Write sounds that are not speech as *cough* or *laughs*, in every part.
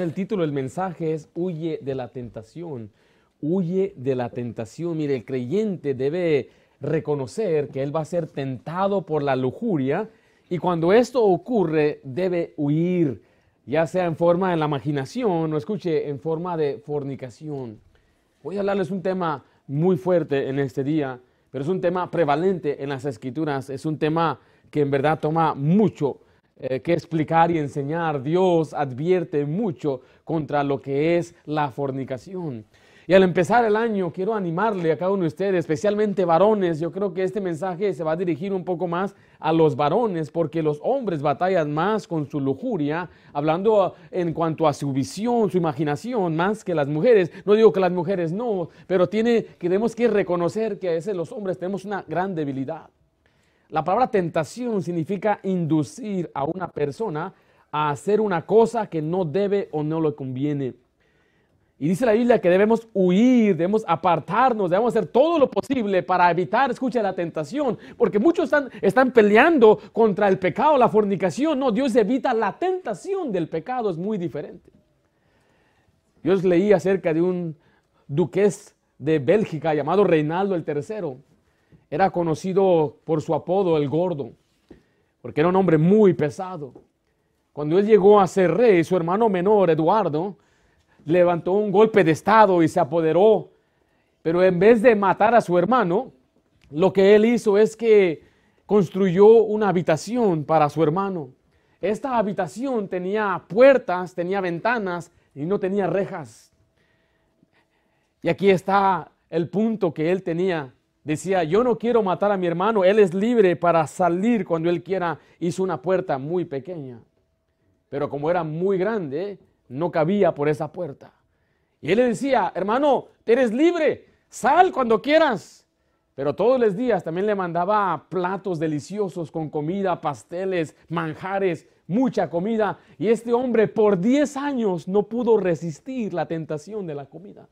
El título del mensaje es Huye de la tentación. Huye de la tentación. Mire, el creyente debe reconocer que él va a ser tentado por la lujuria y cuando esto ocurre debe huir, ya sea en forma de la imaginación o escuche, en forma de fornicación. Voy a hablarles un tema muy fuerte en este día, pero es un tema prevalente en las escrituras, es un tema que en verdad toma mucho eh, que explicar y enseñar. Dios advierte mucho contra lo que es la fornicación. Y al empezar el año, quiero animarle a cada uno de ustedes, especialmente varones. Yo creo que este mensaje se va a dirigir un poco más a los varones, porque los hombres batallan más con su lujuria, hablando en cuanto a su visión, su imaginación, más que las mujeres. No digo que las mujeres no, pero tiene, tenemos que reconocer que a veces los hombres tenemos una gran debilidad. La palabra tentación significa inducir a una persona a hacer una cosa que no debe o no le conviene. Y dice la Biblia que debemos huir, debemos apartarnos, debemos hacer todo lo posible para evitar, escucha, la tentación. Porque muchos están, están peleando contra el pecado, la fornicación. No, Dios evita la tentación del pecado, es muy diferente. Yo leí acerca de un duqués de Bélgica llamado Reinaldo el III era conocido por su apodo el gordo, porque era un hombre muy pesado. Cuando él llegó a ser rey, su hermano menor, Eduardo, levantó un golpe de estado y se apoderó. Pero en vez de matar a su hermano, lo que él hizo es que construyó una habitación para su hermano. Esta habitación tenía puertas, tenía ventanas y no tenía rejas. Y aquí está el punto que él tenía Decía, yo no quiero matar a mi hermano, él es libre para salir cuando él quiera. Hizo una puerta muy pequeña, pero como era muy grande, no cabía por esa puerta. Y él le decía, hermano, eres libre, sal cuando quieras. Pero todos los días también le mandaba platos deliciosos con comida, pasteles, manjares, mucha comida. Y este hombre por 10 años no pudo resistir la tentación de la comida.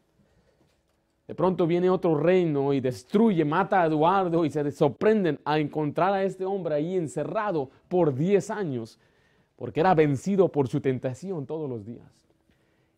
De pronto viene otro reino y destruye, mata a Eduardo y se sorprenden a encontrar a este hombre ahí encerrado por 10 años, porque era vencido por su tentación todos los días.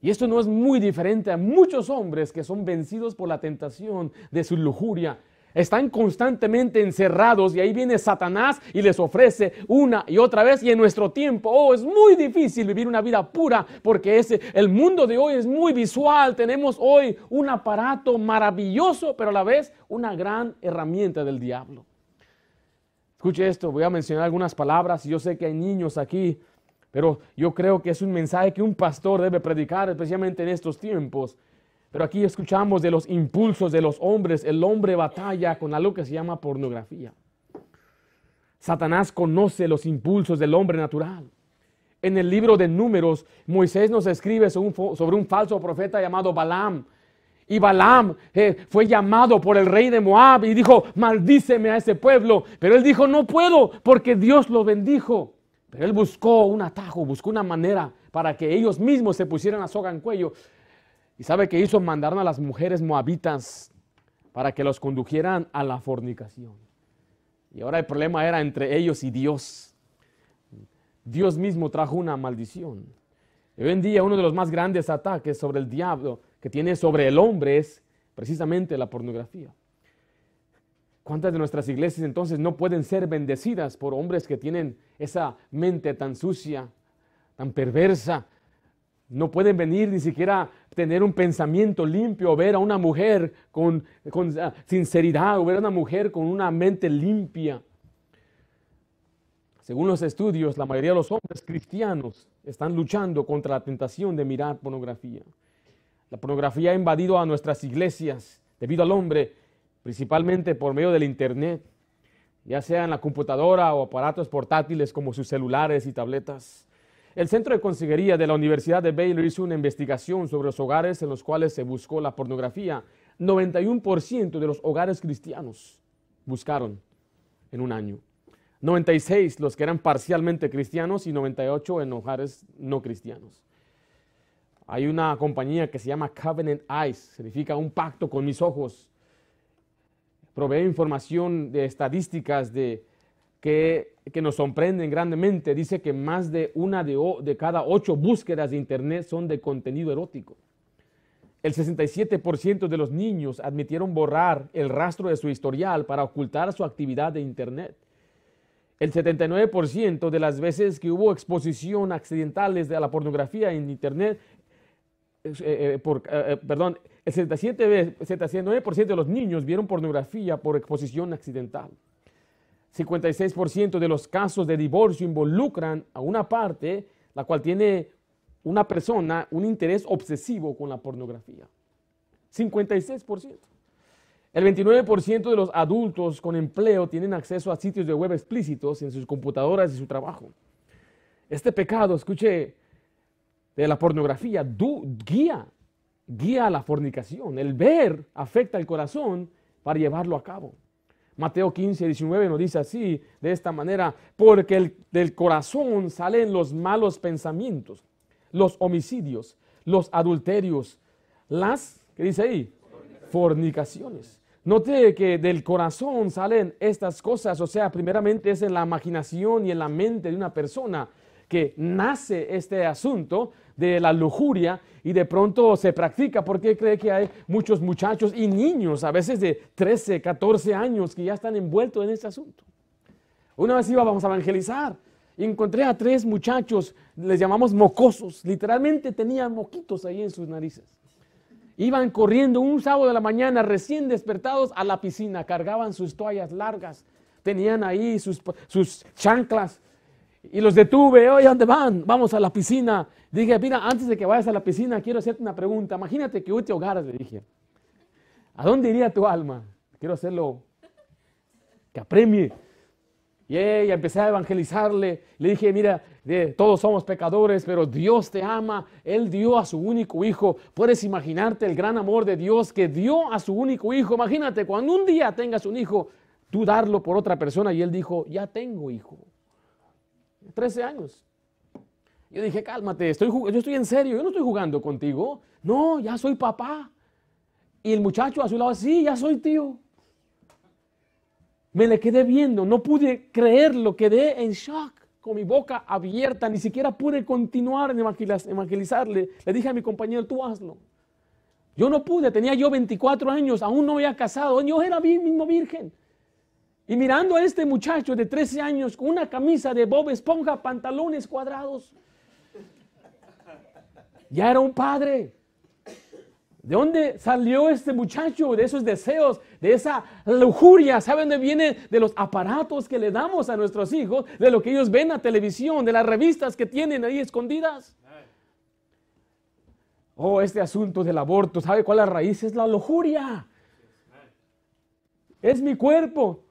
Y esto no es muy diferente a muchos hombres que son vencidos por la tentación de su lujuria, están constantemente encerrados y ahí viene Satanás y les ofrece una y otra vez. Y en nuestro tiempo, oh, es muy difícil vivir una vida pura porque ese, el mundo de hoy es muy visual. Tenemos hoy un aparato maravilloso, pero a la vez una gran herramienta del diablo. Escuche esto, voy a mencionar algunas palabras. Yo sé que hay niños aquí, pero yo creo que es un mensaje que un pastor debe predicar, especialmente en estos tiempos. Pero aquí escuchamos de los impulsos de los hombres. El hombre batalla con algo que se llama pornografía. Satanás conoce los impulsos del hombre natural. En el libro de números, Moisés nos escribe sobre un, falso profeta llamado Balaam. Y Balaam eh, fue llamado por el rey de Moab y dijo, maldíceme a ese pueblo. Pero él dijo, no puedo porque Dios lo bendijo. Pero él buscó un atajo, buscó una manera para que ellos mismos se pusieran a soga en cuello. ¿Y sabe qué hizo? Mandaron a las mujeres moabitas para que los condujeran a la fornicación. Y ahora el problema era entre ellos y Dios. Dios mismo trajo una maldición. hoy en día uno de los más grandes ataques sobre el diablo que tiene sobre el hombre es precisamente la pornografía. ¿Cuántas de nuestras iglesias entonces no pueden ser bendecidas por hombres que tienen esa mente tan sucia, tan perversa, no pueden venir ni siquiera tener un pensamiento limpio, ver a una mujer con, ah, sinceridad, o ver a una mujer con una mente limpia. Según los estudios, la mayoría de los hombres cristianos están luchando contra la tentación de mirar pornografía. La pornografía ha invadido a nuestras iglesias debido al hombre, principalmente por medio del Internet, ya sea en la computadora o aparatos portátiles como sus celulares y tabletas. El Centro de Consejería de la Universidad de Baylor hizo una investigación sobre los hogares en los cuales se buscó la pornografía. 91% de los hogares cristianos buscaron en un año. 96 los que eran parcialmente cristianos y 98 en hogares no cristianos. Hay una compañía que se llama Covenant Eyes, significa un pacto con mis ojos. Provee información de estadísticas de que, nos sorprenden grandemente. Dice que más de una de, cada ocho búsquedas de Internet son de contenido erótico. El 67% de los niños admitieron borrar el rastro de su historial para ocultar su actividad de Internet. El 79% de las veces que hubo exposición accidentales de la pornografía en Internet, eh, eh, eh, perdón, el 77, 79% de los niños vieron pornografía por exposición accidental. 56% de los casos de divorcio involucran a una parte la cual tiene una persona un interés obsesivo con la pornografía. 56%. El 29% de los adultos con empleo tienen acceso a sitios de web explícitos en sus computadoras y su trabajo. Este pecado, escuche, de la pornografía guía, guía a la fornicación. El ver afecta el corazón para llevarlo a cabo. Mateo 15, 19 nos dice así, de esta manera, porque del corazón salen los malos pensamientos, los homicidios, los adulterios, las, ¿qué dice ahí? Fornicaciones. Note que del corazón salen estas cosas, o sea, primeramente es en la imaginación y en la mente de una persona que nace este asunto de la lujuria y de pronto se practica porque cree que hay muchos muchachos y niños, a veces de 13, 14 años, que ya están envueltos en este asunto. Una vez íbamos a evangelizar y encontré a tres muchachos, les llamamos mocosos, literalmente tenían moquitos ahí en sus narices. Iban corriendo un sábado de la mañana recién despertados a la piscina, cargaban sus toallas largas, tenían ahí sus, sus chanclas y los detuve, oye, ¿dónde van? Vamos a la piscina. Dije, mira, antes de que vayas a la piscina, quiero hacerte una pregunta. Imagínate que hoy te hogaras, le dije. ¿A dónde iría tu alma? Quiero hacerlo que apremie. Y ella empecé a evangelizarle. Le dije, mira, todos somos pecadores, pero Dios te ama. Él dio a su único hijo. Puedes imaginarte el gran amor de Dios que dio a su único hijo. Imagínate, cuando un día tengas un hijo, tú darlo por otra persona. Y él dijo, ya tengo hijo. 13 años. Yo dije, cálmate, estoy, yo estoy en serio, yo no estoy jugando contigo. No, ya soy papá. Y el muchacho a su lado, sí, ya soy tío. Me le quedé viendo, no pude creerlo, quedé en shock, con mi boca abierta, ni siquiera pude continuar en evangelizarle. Le dije a mi compañero, tú hazlo. Yo no pude, tenía yo 24 años, aún no había casado, yo era mismo virgen. Y mirando a este muchacho de 13 años con una camisa de Bob Esponja, pantalones cuadrados, ya era un padre. ¿De dónde salió este muchacho? De esos deseos, de esa lujuria. ¿Saben dónde viene? De los aparatos que le damos a nuestros hijos, de lo que ellos ven a televisión, de las revistas que tienen ahí escondidas. Oh, este asunto del aborto, ¿sabe cuál es la raíz? Es la lujuria. Es mi cuerpo.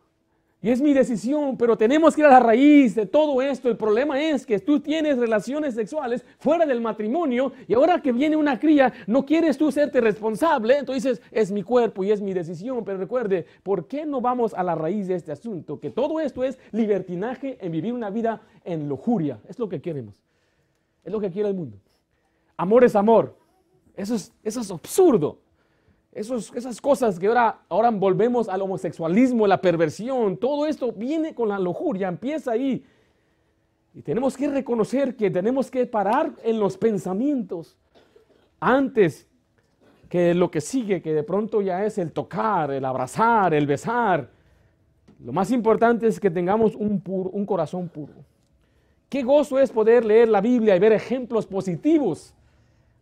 Y es mi decisión, pero tenemos que ir a la raíz de todo esto. El problema es que tú tienes relaciones sexuales fuera del matrimonio y ahora que viene una cría, no quieres tú serte responsable. Entonces es mi cuerpo y es mi decisión. Pero recuerde, ¿por qué no vamos a la raíz de este asunto? Que todo esto es libertinaje en vivir una vida en lujuria. Es lo que queremos. Es lo que quiere el mundo. Amor es amor. Eso es, eso es absurdo esas cosas que ahora, ahora volvemos al homosexualismo, la perversión, todo esto viene con la lujuria, empieza ahí. Y tenemos que reconocer que tenemos que parar en los pensamientos antes que lo que sigue, que de pronto ya es el tocar, el abrazar, el besar. Lo más importante es que tengamos un, un corazón puro. Qué gozo es poder leer la Biblia y ver ejemplos positivos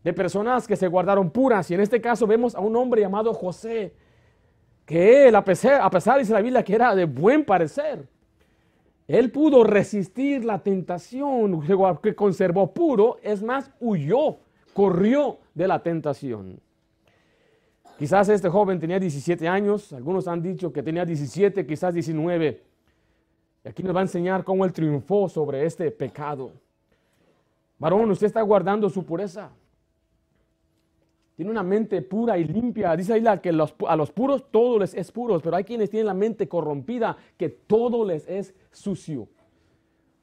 de personas que se guardaron puras. Y en este caso vemos a un hombre llamado José, que él, a pesar, a pesar dice la Biblia, que era de buen parecer, él pudo resistir la tentación que conservó puro, es más, huyó, corrió de la tentación. Quizás este joven tenía 17 años, algunos han dicho que tenía 17, quizás 19. Y aquí nos va a enseñar cómo él triunfó sobre este pecado. Varón, usted está guardando su pureza tiene una mente pura y limpia. Dice ahí que a los puros todo les es puro, pero hay quienes tienen la mente corrompida, que todo les es sucio.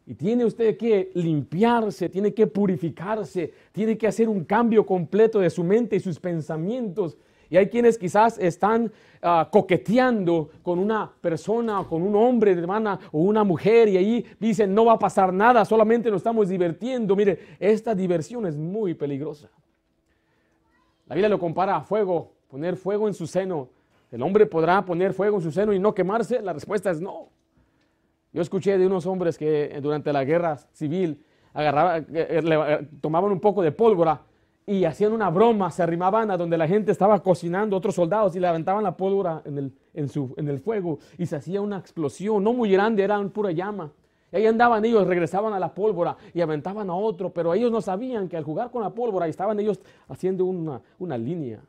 Y tiene usted que limpiarse, tiene que purificarse, tiene que hacer un cambio completo de su mente y sus pensamientos. Y hay quienes quizás están ah, coqueteando con una persona con un hombre, hermana, o una mujer, y ahí dicen, no va a pasar nada, solamente nos estamos divirtiendo. Mire, esta diversión es muy peligrosa. La Biblia lo compara a fuego, poner fuego en su seno. ¿El hombre podrá poner fuego en su seno y no quemarse? La respuesta es no. Yo escuché de unos hombres que durante la guerra civil agarraban, eh, eh, tomaban un poco de pólvora y hacían una broma, se arrimaban a donde la gente estaba cocinando, otros soldados, y levantaban la pólvora en el, en el fuego y se hacía una explosión, no muy grande, era una pura llama. Y ahí andaban ellos, regresaban a la pólvora y aventaban a otro, pero ellos no sabían que al jugar con la pólvora estaban ellos haciendo una, una línea.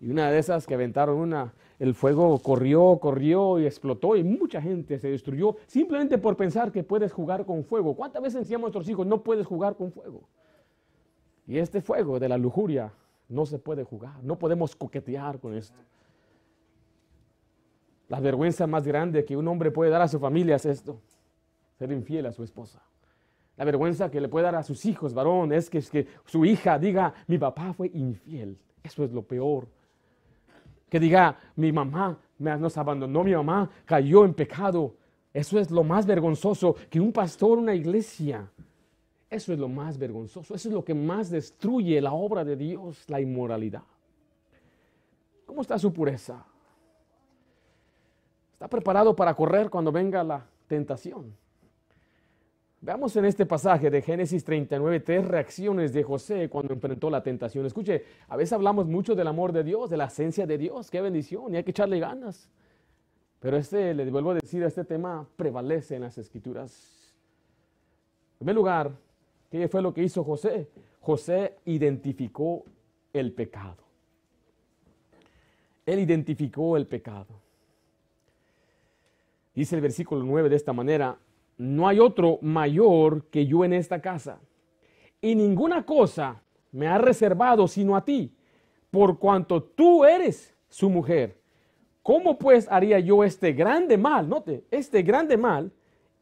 Y una de esas que aventaron una, el fuego corrió, corrió y explotó y mucha gente se destruyó simplemente por pensar que puedes jugar con fuego. ¿Cuántas veces decíamos a nuestros hijos, no puedes jugar con fuego? Y este fuego de la lujuria no se puede jugar, no podemos coquetear con esto. La vergüenza más grande que un hombre puede dar a su familia es esto, ser infiel a su esposa. La vergüenza que le puede dar a sus hijos, varón, es que, es que su hija diga, mi papá fue infiel. Eso es lo peor. Que diga, mi mamá nos abandonó, mi mamá cayó en pecado. Eso es lo más vergonzoso que un pastor, una iglesia, eso es lo más vergonzoso, eso es lo que más destruye la obra de Dios, la inmoralidad. ¿Cómo está su pureza? ¿Está preparado para correr cuando venga la tentación? Veamos en este pasaje de Génesis 39 tres reacciones de José cuando enfrentó la tentación. Escuche, a veces hablamos mucho del amor de Dios, de la esencia de Dios, qué bendición, y hay que echarle ganas. Pero este, le vuelvo a decir, este tema prevalece en las escrituras. En primer lugar, ¿Qué fue lo que hizo José? José identificó el pecado. Él identificó el pecado. Dice el versículo 9 de esta manera, no hay otro mayor que yo en esta casa, y ninguna cosa me ha reservado sino a ti, por cuanto tú eres su mujer. ¿Cómo pues haría yo este grande mal? Note, este grande mal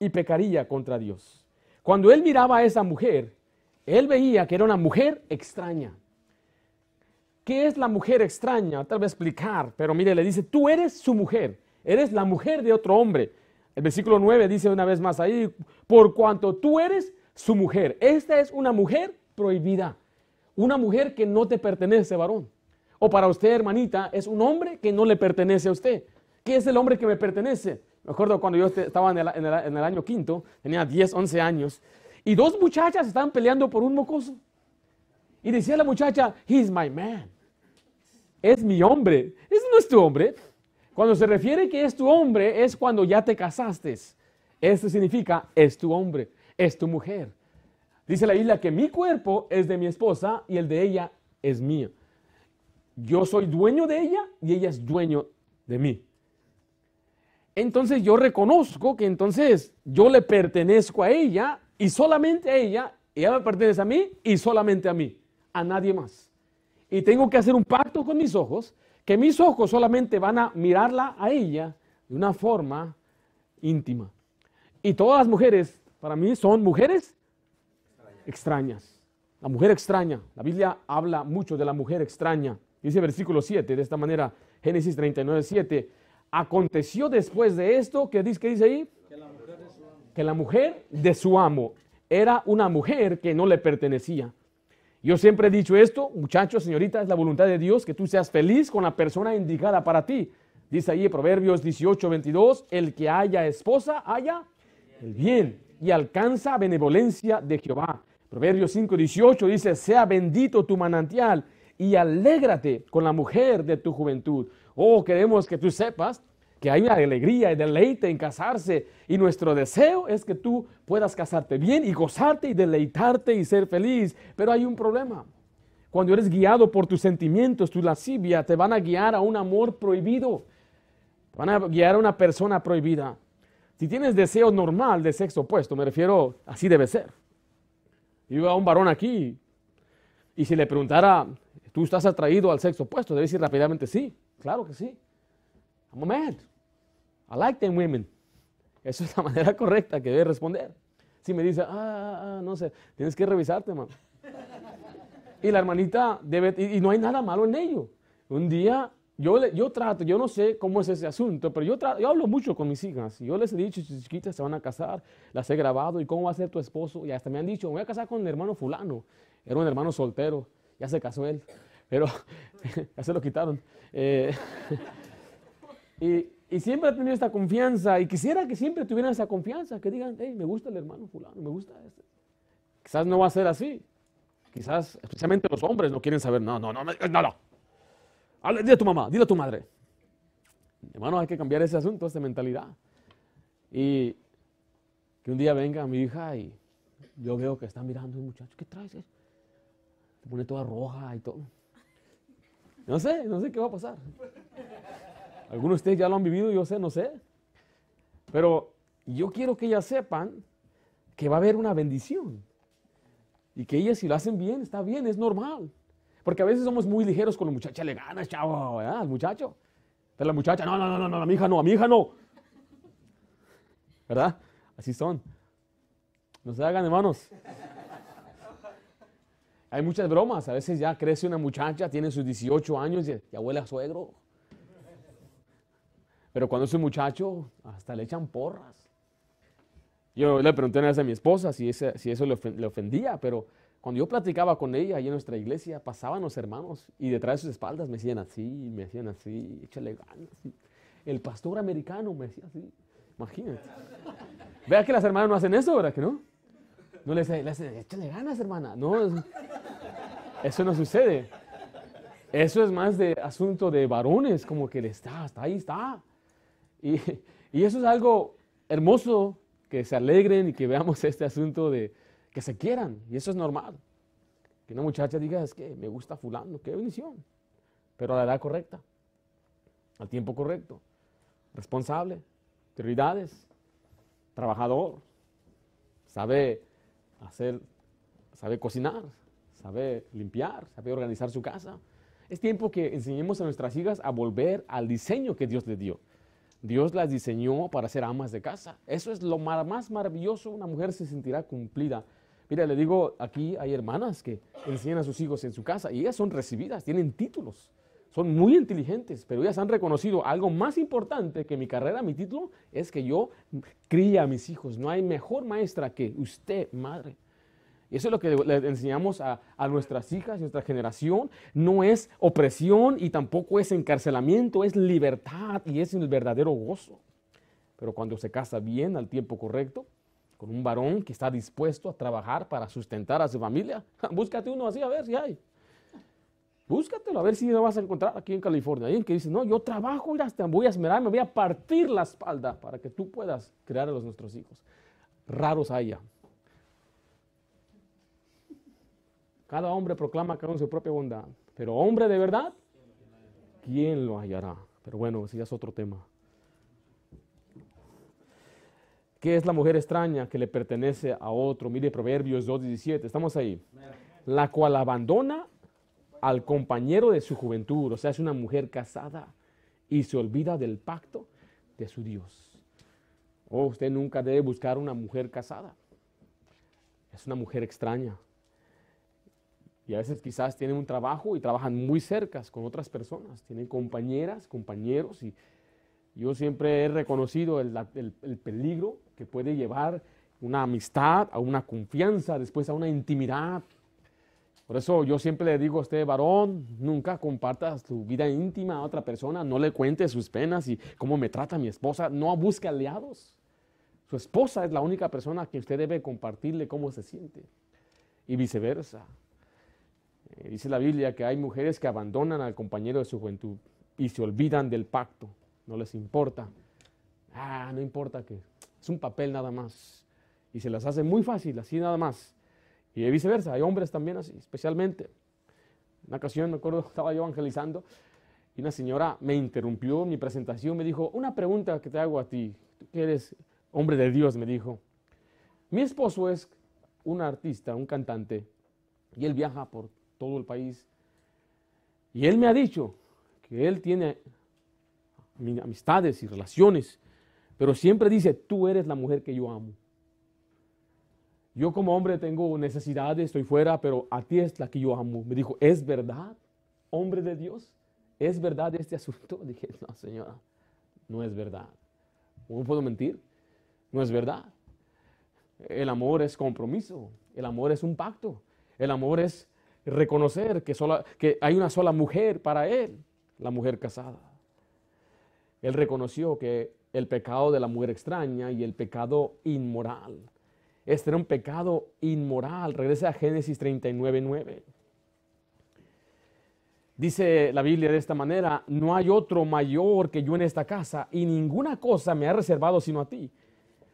y pecaría contra Dios. Cuando él miraba a esa mujer, él veía que era una mujer extraña. ¿Qué es la mujer extraña? Tal vez explicar, pero mire, le dice, tú eres su mujer, eres la mujer de otro hombre. El versículo 9 dice una vez más ahí, por cuanto tú eres su mujer. Esta es una mujer prohibida, una mujer que no te pertenece, varón. O para usted, hermanita, es un hombre que no le pertenece a usted. ¿Qué es el hombre que me pertenece? Me acuerdo cuando yo estaba en el, año quinto, tenía 10, 11 años, y dos muchachas estaban peleando por un mocoso. Y decía la muchacha, he's my man. Es mi hombre. Ese no es tu hombre. Cuando se refiere que es tu hombre, es cuando ya te casaste. Esto significa, es tu hombre, es tu mujer. Dice la isla que mi cuerpo es de mi esposa y el de ella es mío. Yo soy dueño de ella y ella es dueño de mí entonces yo reconozco que entonces yo le pertenezco a ella y solamente a ella, ella me pertenece a mí y solamente a mí, a nadie más. Y tengo que hacer un pacto con mis ojos, que mis ojos solamente van a mirarla a ella de una forma íntima. Y todas las mujeres, para mí, son mujeres extrañas. La mujer extraña. La Biblia habla mucho de la mujer extraña. Dice versículo 7, de esta manera, Génesis 39, 7 Aconteció después de esto, ¿qué dice, dice ahí? Que la, mujer de su amo era una mujer que no le pertenecía. Yo siempre he dicho esto, muchachos, señorita, es la voluntad de Dios que tú seas feliz con la persona indicada para ti. Dice ahí Proverbios 18, 22, el que haya esposa, haya el bien y alcanza benevolencia de Jehová. Proverbios 5, 18 dice, sea bendito tu manantial y alégrate con la mujer de tu juventud. Oh, queremos que tú sepas que hay una alegría y deleite en casarse y nuestro deseo es que tú puedas casarte bien y gozarte y deleitarte y ser feliz. Pero hay un problema. Cuando eres guiado por tus sentimientos, tu lascivia, te van a guiar a un amor prohibido. Te van a guiar a una persona prohibida. Si tienes deseo normal de sexo opuesto, me refiero, así debe ser. Yo a un varón aquí y si le preguntara, ¿tú estás atraído al sexo opuesto? Debe decir rápidamente sí. Claro que sí. I'm a man. I like them women. Esa es la *laughs* manera correcta que debe responder. Si me dice, ah, ah, ah, no sé, tienes que revisarte, mamá. Y la hermanita debe, y, no hay nada malo en ello. un día, yo, yo trato, yo no sé cómo es ese asunto, pero yo, hablo mucho con mis hijas. Yo les he dicho, chiquitas se van a casar, las he grabado, y cómo va a ser tu esposo. Y hasta me han dicho, voy a casar con el hermano fulano. Era un hermano soltero, ya se casó él, pero *laughs* ya se lo quitaron. Eh, *laughs* y, y, siempre he tenido esta confianza, y quisiera que siempre tuvieran esa confianza, que digan, hey, me gusta el hermano fulano, me gusta este. Quizás no va a ser así. Quizás, especialmente los hombres, no quieren saber, no, no, no, no, no. Dile a tu mamá, dile a tu madre. Hermano, hay que cambiar ese asunto, esa mentalidad. Y que un día venga mi hija y yo veo que está mirando un muchacho, ¿qué traes? Se pone toda roja y todo. No sé, no sé qué va a pasar. Algunos de ustedes ya lo han vivido, yo sé, no sé. Pero yo quiero que ellas sepan que va a haber una bendición. Y que ellas si lo hacen bien, está bien, es normal. Porque a veces somos muy ligeros con la muchacha, le ganas, chavo, ¿verdad? Al muchacho. Pero la muchacha, no, no, no, no, a mi hija no, a mi hija no. ¿Verdad? Así son. No se hagan, hermanos. Hay muchas bromas. A veces ya crece una muchacha, tiene sus 18 años y ya huele a suegro. Pero cuando es un muchacho, hasta le echan porras. Yo le pregunté una vez a mi esposa si, si eso le ofendía, pero cuando yo platicaba con ella ahí en nuestra iglesia, pasaban los hermanos y detrás de sus espaldas me decían así, me decían así, échale ganas. El pastor americano me decía así, imagínate. Vea que las hermanas no hacen eso, ¿verdad que no? No le dicen, échale ganas, hermana. No, eso no sucede. Eso es más de asunto de varones, como que le está, está ahí, está. *laughs* Y, eso es algo hermoso que se alegren y que veamos este asunto de que se quieran, y eso es normal. Que una muchacha diga, es que me gusta fulano, qué bendición, pero a la edad correcta, al tiempo correcto, responsable, prioridades, trabajador, sabe hacer, sabe cocinar, sabe limpiar, sabe organizar su casa. Es tiempo que enseñemos a nuestras hijas a volver al diseño que Dios les dio. Dios las diseñó para ser amas de casa. Eso es lo más maravilloso. Una mujer se sentirá cumplida. Mira, le digo, aquí hay hermanas que enseñan a sus hijos en su casa y ellas son recibidas, tienen títulos, son muy inteligentes, pero ellas han reconocido algo más importante que mi carrera, mi título, es que yo cría a mis hijos. No hay mejor maestra que usted, madre. Y eso es lo que le enseñamos a, a, nuestras hijas, nuestra generación. No es opresión y tampoco es encarcelamiento, es libertad y es el verdadero gozo. Pero cuando se casa bien al tiempo correcto, con un varón que está dispuesto a trabajar para sustentar a su familia, *laughs* búscate uno así a ver si hay. Búscatelo a ver si lo vas a encontrar aquí en California. Alguien que dice, no, yo trabajo, y hasta voy a esmerar, me voy a partir la espalda para que tú puedas crear a los nuestros hijos. Raros haya. Cada hombre proclama cada su propia bondad. Pero hombre de verdad, ¿quién lo hallará? Pero bueno, ese ya es otro tema. ¿Qué es la mujer extraña que le pertenece a otro? Mire Proverbios 2.17, estamos ahí. La cual abandona al compañero de su juventud, o sea, es una mujer casada y se olvida del pacto de su Dios. Oh, usted nunca debe buscar una mujer casada. Es una mujer extraña. Y a veces quizás tienen un trabajo y trabajan muy cerca con otras personas. Tienen compañeras, compañeros. Y yo siempre he reconocido el, peligro que puede llevar una amistad a una confianza, después a una intimidad. Por eso yo siempre le digo a usted, varón, nunca comparta su vida íntima a otra persona, no le cuente sus penas y cómo me trata mi esposa, no busque aliados. Su esposa es la única persona a quien usted debe compartirle cómo se siente y viceversa. Eh, dice la Biblia que hay mujeres que abandonan al compañero de su juventud y se olvidan del pacto, no les importa. Ah, no importa que es un papel nada más. Y se las hace muy fácil, así nada más. Y viceversa, hay hombres también así, especialmente. Una ocasión, me acuerdo, *laughs* estaba yo evangelizando y una señora me interrumpió mi presentación, me dijo, una pregunta que te hago a ti, tú que eres hombre de Dios, me dijo. Mi esposo es un artista, un cantante, y él viaja por todo el país. Y él me ha dicho que él tiene amistades y relaciones, pero siempre dice, tú eres la mujer que yo amo. Yo como hombre tengo necesidades, estoy fuera, pero a ti es la que yo amo. Me dijo, ¿es verdad, hombre de Dios? ¿es verdad este asunto? *laughs* Dije, no, señora, no es verdad. ¿Cómo puedo mentir? No es verdad. El amor es compromiso, el amor es un pacto, el amor es reconocer que, que hay una sola mujer para él, la mujer casada. Él reconoció que el pecado de la mujer extraña y el pecado inmoral. Este era un pecado inmoral. Regresa a Génesis 39, 9. Dice la Biblia de esta manera, no hay otro mayor que yo en esta casa y ninguna cosa me ha reservado sino a ti.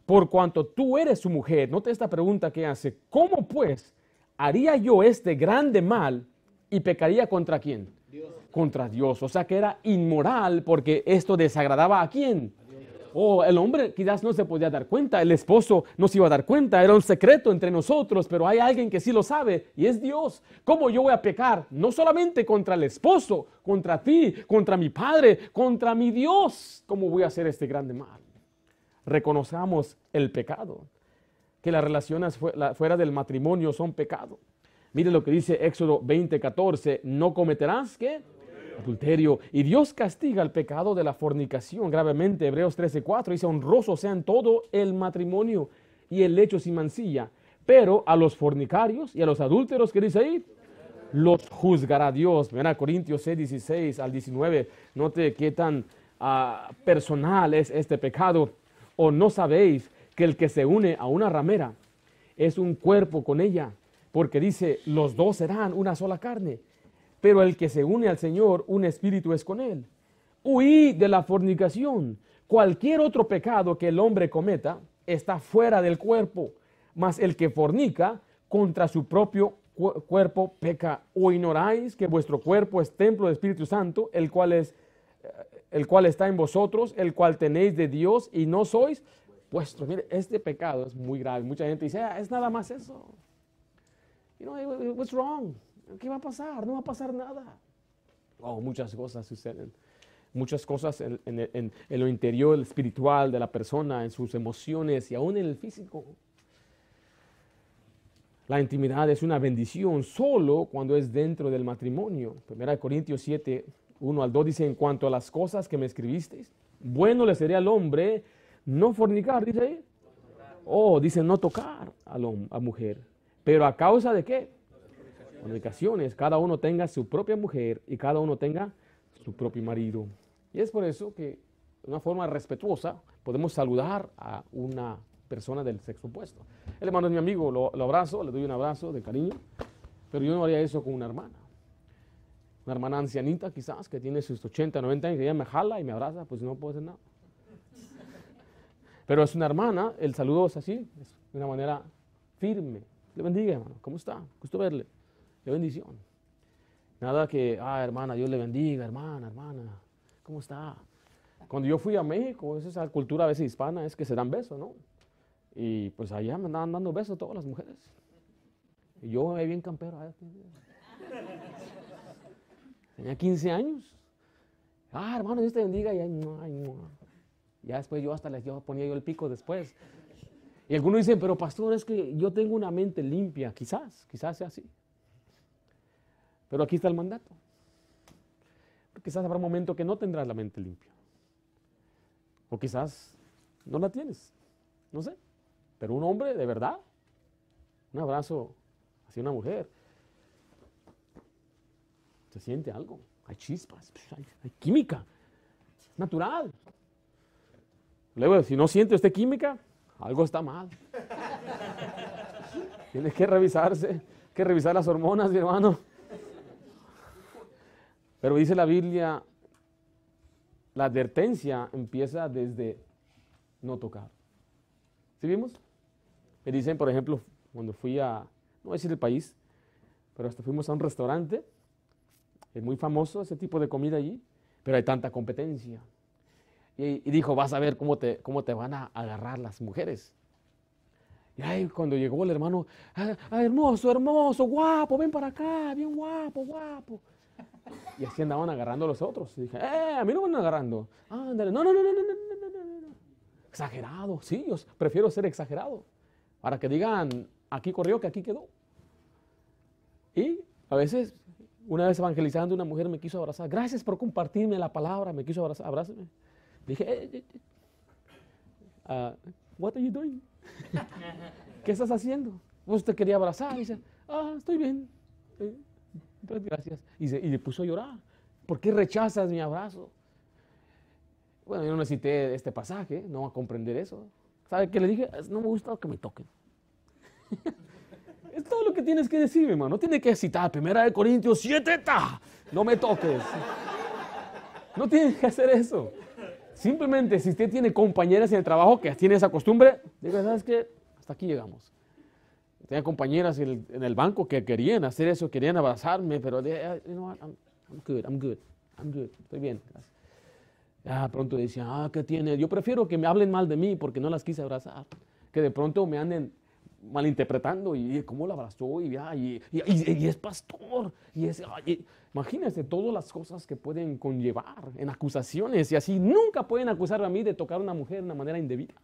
Por cuanto tú eres su mujer, note esta pregunta que hace, ¿cómo pues haría yo este grande mal y pecaría contra quién? Contra Dios. O sea que era inmoral porque esto desagradaba a quién? oh, el hombre quizás no se podía dar cuenta, el esposo no se iba a dar cuenta, era un secreto entre nosotros, pero hay alguien que sí lo sabe y es Dios. ¿Cómo yo voy a pecar? No solamente contra el esposo, contra ti, contra mi padre, contra mi Dios. ¿Cómo voy a hacer este grande mal? Reconozcamos el pecado, que las relaciones fuera del matrimonio son pecado. Mire lo que dice Éxodo 20, 14, no cometerás, ¿qué? adulterio. Y Dios castiga el pecado de la fornicación gravemente. Hebreos 13:4 dice, honroso sean todo el matrimonio y el lecho sin mancilla. Pero a los fornicarios y a los adúlteros, ¿qué dice ahí? Los juzgará Dios. Mira, Corintios 6, 16 al 19. Note qué tan ah, personal es este pecado. ¿O no sabéis que el que se une a una ramera es un cuerpo con ella? Porque dice, los dos serán una sola carne pero el que se une al Señor, un espíritu es con él. Huí de la fornicación. Cualquier otro pecado que el hombre cometa está fuera del cuerpo, mas el que fornica contra su propio cuerpo peca. ¿O ignoráis que vuestro cuerpo es templo del Espíritu Santo, el cual es eh, el cual está en vosotros, el cual tenéis de Dios y no sois este pecado es muy grave. Mucha gente dice, ah, es nada más eso. You know, what's wrong? ¿Qué va a pasar? No va a pasar nada. Oh, muchas cosas suceden. Muchas cosas en, en, lo interior espiritual de la persona, en sus emociones y aún en el físico. La intimidad es una bendición solo cuando es dentro del matrimonio. Primera Corintios 7, 1 al 2 dice, en cuanto a las cosas que me escribisteis, bueno le sería al hombre no fornicar, dice ahí. Oh, dice no tocar a la mujer. Pero a causa de qué? fornicaciones, cada uno tenga su propia mujer y cada uno tenga su propio marido. Y es por eso que de una forma respetuosa podemos saludar a una persona del sexo opuesto. El hermano es mi amigo, lo, abrazo, le doy un abrazo de cariño, pero yo no haría eso con una hermana. Una hermana ancianita quizás que tiene sus 80, 90 años, que ella me jala y me abraza, pues no puedo hacer nada. Pero es una hermana, el saludo es así, es de una manera firme. Le bendiga, hermano. ¿Cómo está? Gusto verle. Qué bendición. Nada que, ah, hermana, Dios le bendiga, hermana, hermana, ¿cómo está? Cuando yo fui a México, esa cultura a veces hispana, es que se dan besos, ¿no? Y pues allá me andaban dando besos todas las mujeres. Y yo me bien campero. Tenía 15 años. Ah, hermano, Dios te bendiga. Y ya después yo hasta les ponía yo el pico después. Y algunos dicen, pero pastor, es que yo tengo una mente limpia. Quizás, quizás sea así. Pero aquí está el mandato. Quizás habrá un momento que no tendrás la mente limpia. O quizás no la tienes. No sé. Pero un hombre de verdad, un abrazo hacia una mujer, se siente algo. Hay chispas, hay, química. Es natural. Luego, si no siente usted química, algo está mal. Tiene que revisarse, que revisar las hormonas, mi hermano. Pero dice la Biblia, la advertencia empieza desde no tocar. ¿Sí vimos? Me dicen, por ejemplo, cuando fui a, no voy a decir el país, pero hasta fuimos a un restaurante, es muy famoso ese tipo de comida allí, pero hay tanta competencia. Y, dijo, vas a ver cómo te, cómo te van a agarrar las mujeres. Y ahí cuando llegó el hermano, ah, ah, hermoso, hermoso, guapo, ven para acá, bien guapo, guapo. Y así andaban agarrando los otros. Y dije, ¡eh! A mí no me van agarrando. Ándale, no, no, no, no, no, no, no, no. Exagerado, sí, yo prefiero ser exagerado. Para que digan, aquí corrió, que aquí quedó. Y a veces Una vez evangelizando, una mujer me quiso abrazar. Gracias por compartirme la palabra. Me quiso abrazar. Abrázame. Dije, eh, eh, eh, ah, what are you doing? *laughs* ¿Qué estás haciendo? Usted quería abrazar. dice, ah, estoy bien. gracias. Y, le puso a llorar. ¿Por qué rechazas mi abrazo? Bueno, yo no necesité este pasaje, no a comprender eso. ¿Sabe qué le dije? No me gusta que me toquen. *laughs* es todo lo que tienes que decir, hermano. No tiene que citar Primera de Corintios 7, ta, no me toques. No tienes que hacer eso. Simplemente, si usted tiene compañeras en el trabajo que tienen esa costumbre, diga, ¿sabes qué? Hasta aquí llegamos. Tenía compañeras en el, banco que querían hacer eso, querían abrazarme, pero, you know what, I'm, I'm good, I'm good, I'm good, estoy bien. Ya pronto decían, ah, ¿qué tiene? Yo prefiero que me hablen mal de mí porque no las quise abrazar. Que de pronto me anden malinterpretando y cómo la abrazó y, y, y, es pastor. Y es, imagínense todas las cosas que pueden conllevar en acusaciones y así nunca pueden acusar a mí de tocar a una mujer de una manera indebida.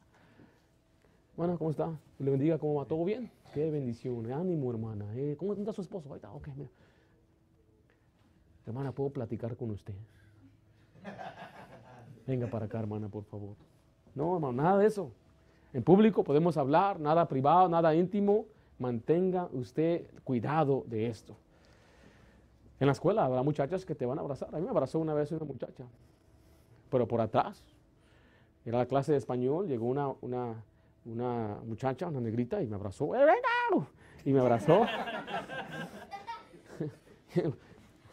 Bueno, ¿cómo está? le bendiga, ¿cómo va? ¿Todo bien? Qué bendición, ánimo hermana. Eh, ¿Cómo está su esposo? Ahí está, ok, mira. Hermana, ¿puedo platicar con usted? Venga para acá, hermana, por favor. No, hermano, nada de eso. En público podemos hablar, nada privado, nada íntimo. Mantenga usted cuidado de esto. En la escuela habrá muchachas que te van a abrazar. A mí me abrazó una vez una muchacha, pero por atrás. Era la clase de español, llegó una, una, una muchacha, una negrita, y me abrazó. ¡Eh, y me abrazó. *laughs*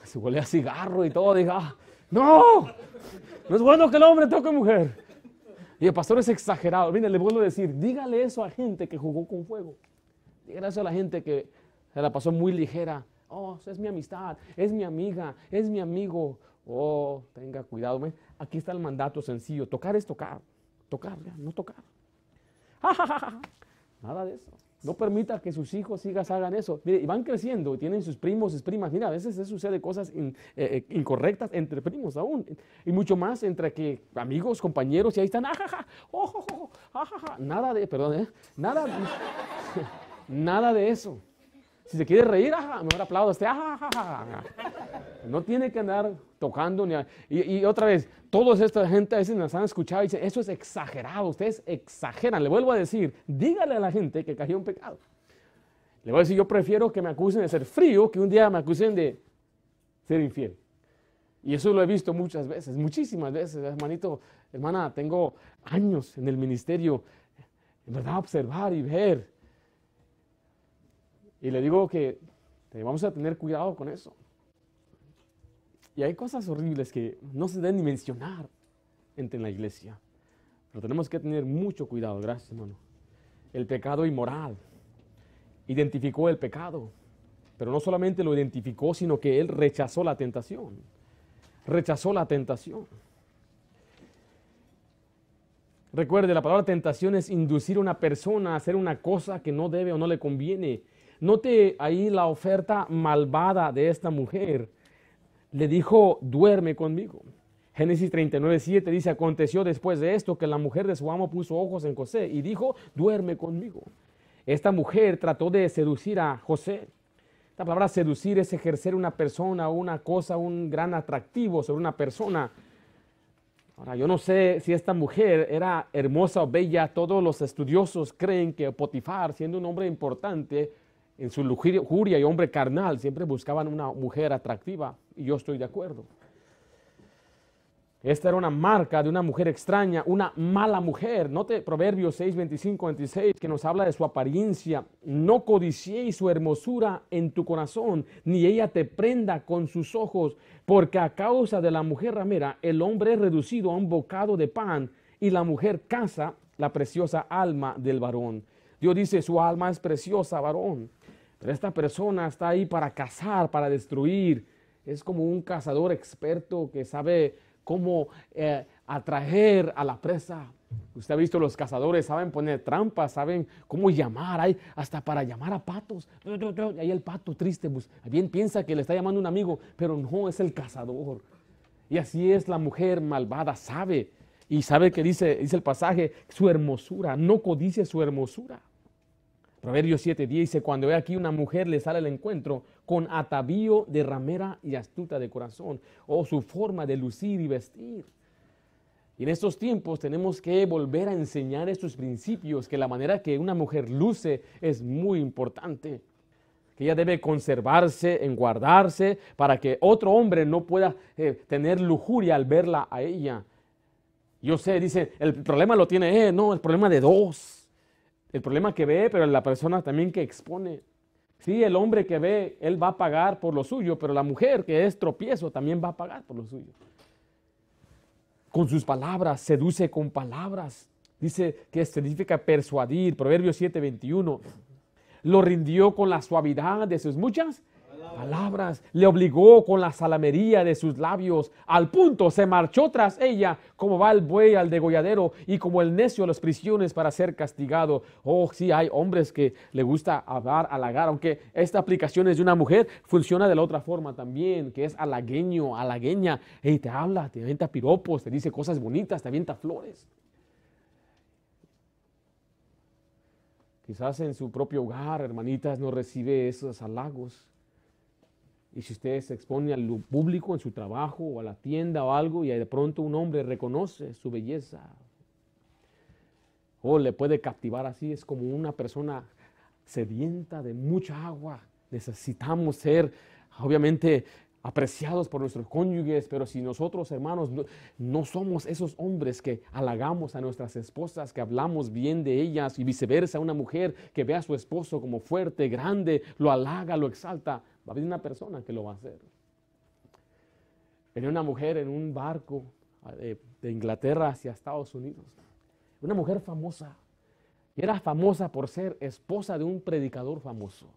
Se huele a cigarro y todo. Dije, ah, no, no es bueno que el hombre toque mujer. Y el pastor es exagerado. Mire, le vuelvo a decir, dígale eso a gente que jugó con fuego. Dígale eso a la gente que se la pasó muy ligera. Oh, es mi amistad, es mi amiga, es mi amigo. Oh, tenga cuidado. Aquí está el mandato sencillo. Tocar es tocar. Tocar, no tocar. *laughs* Nada de eso. No permita que sus hijos, hijas hagan eso. Mire, y van creciendo, y tienen sus primos, sus primas. Mira, a veces se sucede cosas eh, eh, incorrectas entre primos aún. Y mucho más entre que amigos, compañeros, y ahí están, ajaja, ojo, ajaja. Nada de, perdón, ¿eh? Nada, *laughs* nada de eso. Si se quiere reír, ajá, mejor aplaudo este, ajá, No tiene que andar tocando ni y, otra vez, toda esta gente a veces nos han escuchado y dicen, eso es exagerado, ustedes exageran. Le vuelvo a decir, dígale a la gente que cayó en pecado. Le voy a decir, yo prefiero que me acusen de ser frío que un día me acusen de ser infiel. Y eso lo he visto muchas veces, muchísimas veces, hermanito, hermana, tengo años en el ministerio, en verdad, observar y ver y le digo que vamos a tener cuidado con eso. Y hay cosas horribles que no se deben ni mencionar entre la iglesia. Pero tenemos que tener mucho cuidado, gracias hermano. El pecado inmoral. Identificó el pecado. Pero no solamente lo identificó, sino que él rechazó la tentación. Rechazó la tentación. Recuerde, la palabra tentación es inducir a una persona a hacer una cosa que no debe o no le conviene. Note ahí la oferta malvada de esta mujer. Le dijo, duerme conmigo. Génesis 39, 7 dice, aconteció después de esto que la mujer de su amo puso ojos en José y dijo, duerme conmigo. Esta mujer trató de seducir a José. La palabra seducir es ejercer una persona, una cosa, un gran atractivo sobre una persona. Ahora, yo no sé si esta mujer era hermosa o bella. Todos los estudiosos creen que Potifar, siendo un hombre importante, en su lujuria y hombre carnal siempre buscaban una mujer atractiva y yo estoy de acuerdo. Esta era una marca de una mujer extraña, una mala mujer. Note Proverbios 6, 25, 26 que nos habla de su apariencia. No codiciéis su hermosura en tu corazón, ni ella te prenda con sus ojos, porque a causa de la mujer ramera el hombre es reducido a un bocado de pan y la mujer caza la preciosa alma del varón. Dios dice, su alma es preciosa, varón. Pero esta persona está ahí para cazar, para destruir. Es como un cazador experto que sabe cómo eh, atraer a la presa. Usted ha visto los cazadores, saben poner trampas, saben cómo llamar, hay hasta para llamar a patos. Y ahí el pato triste, pues, bien piensa que le está llamando un amigo, pero no es el cazador. Y así es la mujer malvada, sabe. Y sabe que dice, dice el pasaje, su hermosura, no codice su hermosura. Proverbios 7 dice, cuando ve aquí una mujer le sale al encuentro con atavío de ramera y astuta de corazón, o su forma de lucir y vestir. Y en estos tiempos tenemos que volver a enseñar estos principios, que la manera que una mujer luce es muy importante, que ella debe conservarse, en guardarse, para que otro hombre no pueda eh, tener lujuria al verla a ella. Yo sé, dice, el problema lo tiene él, no, el problema de dos. El problema que ve, pero la persona también que expone. Sí, el hombre que ve, él va a pagar por lo suyo, pero la mujer que es tropiezo también va a pagar por lo suyo con sus palabras, seduce con palabras. Dice que significa persuadir, Proverbios 7:21. Lo rindió con la suavidad de sus muchas palabras, le obligó con la salamería de sus labios, al punto se marchó tras ella, como va el buey al degolladero y como el necio a las prisiones para ser castigado. Oh, sí, hay hombres que le gusta hablar, halagar, aunque esta aplicación es de una mujer, funciona de la otra forma también, que es halagueño, halagueña, y te habla, te avienta piropos, te dice cosas bonitas, te avienta flores. Quizás en su propio hogar, hermanitas, no recibe esos halagos. Y si usted se expone al público en su trabajo o a la tienda o algo y de pronto un hombre reconoce su belleza o le puede captivar así, es como una persona sedienta de mucha agua. Necesitamos ser, obviamente, apreciados por nuestros cónyuges, pero si nosotros, hermanos, no, somos esos hombres que halagamos a nuestras esposas, que hablamos bien de ellas y viceversa, una mujer que ve a su esposo como fuerte, grande, lo halaga, lo exalta, va a haber una persona que lo va a hacer. Venía una mujer en un barco de, Inglaterra hacia Estados Unidos, una mujer famosa, y era famosa por ser esposa de un predicador famoso,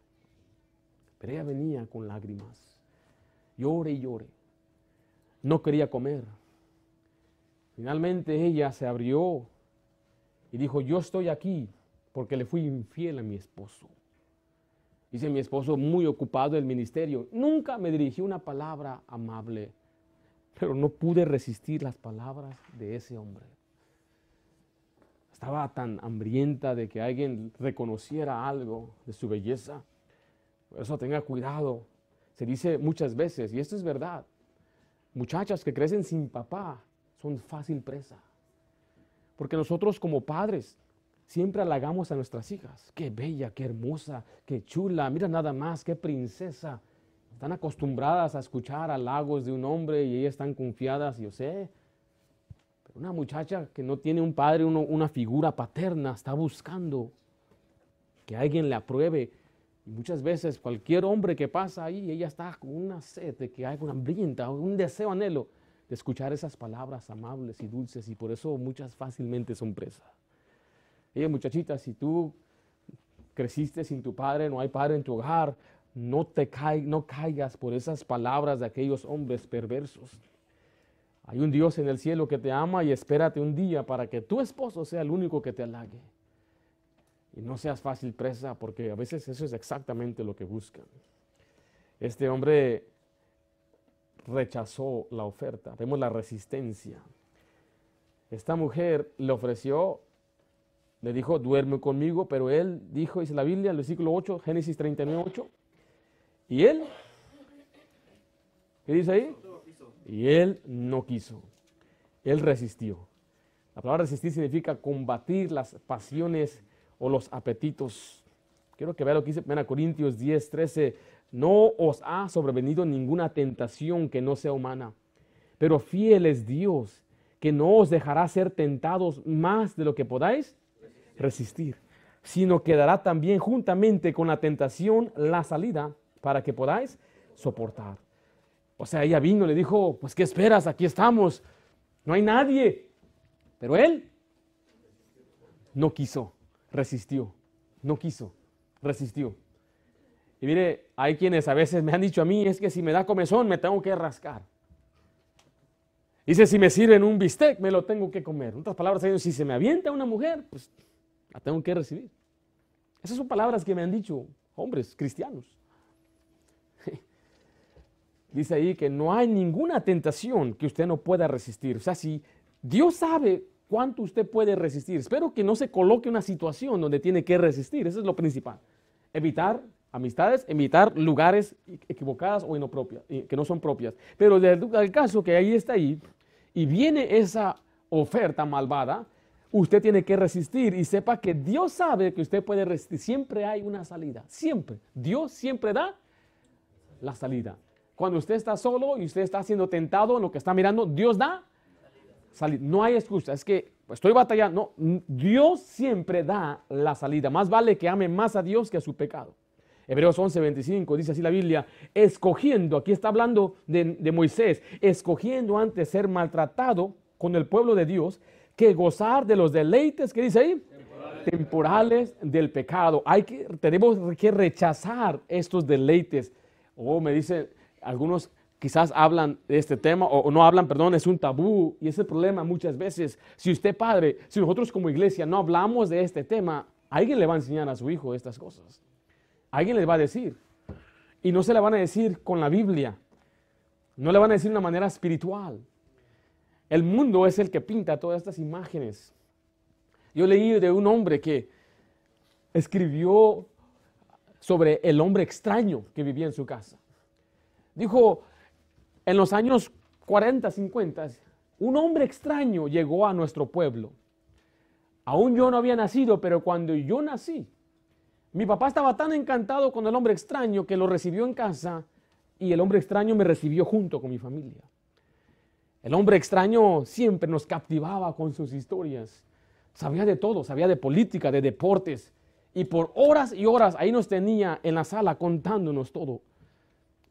pero ella venía con lágrimas llore y llore. No quería comer. Finalmente ella se abrió y dijo, yo estoy aquí porque le fui infiel a mi esposo. Dice mi esposo muy ocupado del ministerio. Nunca me dirigió una palabra amable, pero no pude resistir las palabras de ese hombre. Estaba tan hambrienta de que alguien reconociera algo de su belleza. Por eso tenga cuidado se dice muchas veces, y esto es verdad, muchachas que crecen sin papá son fácil presa. Porque nosotros como padres siempre halagamos a nuestras hijas. Qué bella, qué hermosa, qué chula, mira nada más, qué princesa. Están acostumbradas a escuchar halagos de un hombre y ellas están confiadas, yo sé. Pero una muchacha que no tiene un padre, una figura paterna, está buscando que alguien le apruebe muchas veces cualquier hombre que pasa ahí, ella está con una sed que hay una hambrienta, un deseo, anhelo de escuchar esas palabras amables y dulces y por eso muchas fácilmente son presas. Ella, muchachita, si tú creciste sin tu padre, no hay padre en tu hogar, no te no caigas por esas palabras de aquellos hombres perversos. Hay un Dios en el cielo que te ama y espérate un día para que tu esposo sea el único que te halague. Y no seas fácil presa, porque a veces eso es exactamente lo que buscan. Este hombre rechazó la oferta, vemos la resistencia. Esta mujer le ofreció, le dijo, duerme conmigo, pero él dijo, dice la Biblia, el versículo 8, Génesis 39, 8, y él, ¿qué dice ahí? Y él no quiso, él resistió. La palabra resistir significa combatir las pasiones o los apetitos. Quiero que vea lo que dice 1 Corintios 10, 13. No os ha sobrevenido ninguna tentación que no sea humana, pero fiel es Dios, que no os dejará ser tentados más de lo que podáis resistir, sino que dará también juntamente con la tentación la salida para que podáis soportar. O sea, ella vino le dijo, pues ¿qué esperas? Aquí estamos, no hay nadie. Pero él no quiso resistió, no quiso, resistió. Y mire, hay quienes a veces me han dicho a mí, es que si me da comezón me tengo que rascar. Dice, si me sirven un bistec, me lo tengo que comer. En otras palabras, si se me avienta una mujer, pues la tengo que recibir. Esas son palabras que me han dicho hombres cristianos. *laughs* Dice ahí que no hay ninguna tentación que usted no pueda resistir. O sea, si Dios sabe cuánto usted puede resistir. Espero que no se coloque una situación donde tiene que resistir. Eso es lo principal. Evitar amistades, evitar lugares equivocadas o inopropias, que no son propias. Pero del caso que ahí está ahí y viene esa oferta malvada, usted tiene que resistir y sepa que Dios sabe que usted puede resistir. Siempre hay una salida, siempre. Dios siempre da la salida. Cuando usted está solo y usted está siendo tentado en lo que está mirando, Dios da salida. No hay excusa, es que estoy batallando. No, Dios siempre da la salida. Más vale que ame más a Dios que a su pecado. Hebreos 11, 25 dice así la Biblia, escogiendo, aquí está hablando de, de Moisés, escogiendo antes ser maltratado con el pueblo de Dios que gozar de los deleites, ¿qué dice ahí? Temporales, del pecado. Hay que, tenemos que rechazar estos deleites. O oh, me dicen, algunos quizás hablan de este tema o, no hablan, perdón, es un tabú y ese problema muchas veces. Si usted padre, si nosotros como iglesia no hablamos de este tema, alguien le va a enseñar a su hijo estas cosas. Alguien le va a decir. Y no se le van a decir con la Biblia. No le van a decir de una manera espiritual. El mundo es el que pinta todas estas imágenes. Yo leí de un hombre que escribió sobre el hombre extraño que vivía en su casa. Dijo, en los años 40, 50, un hombre extraño llegó a nuestro pueblo. Aún yo no había nacido, pero cuando yo nací, mi papá estaba tan encantado con el hombre extraño que lo recibió en casa y el hombre extraño me recibió junto con mi familia. El hombre extraño siempre nos captivaba con sus historias. Sabía de todo, sabía de política, de deportes. Y por horas y horas ahí nos tenía en la sala contándonos todo.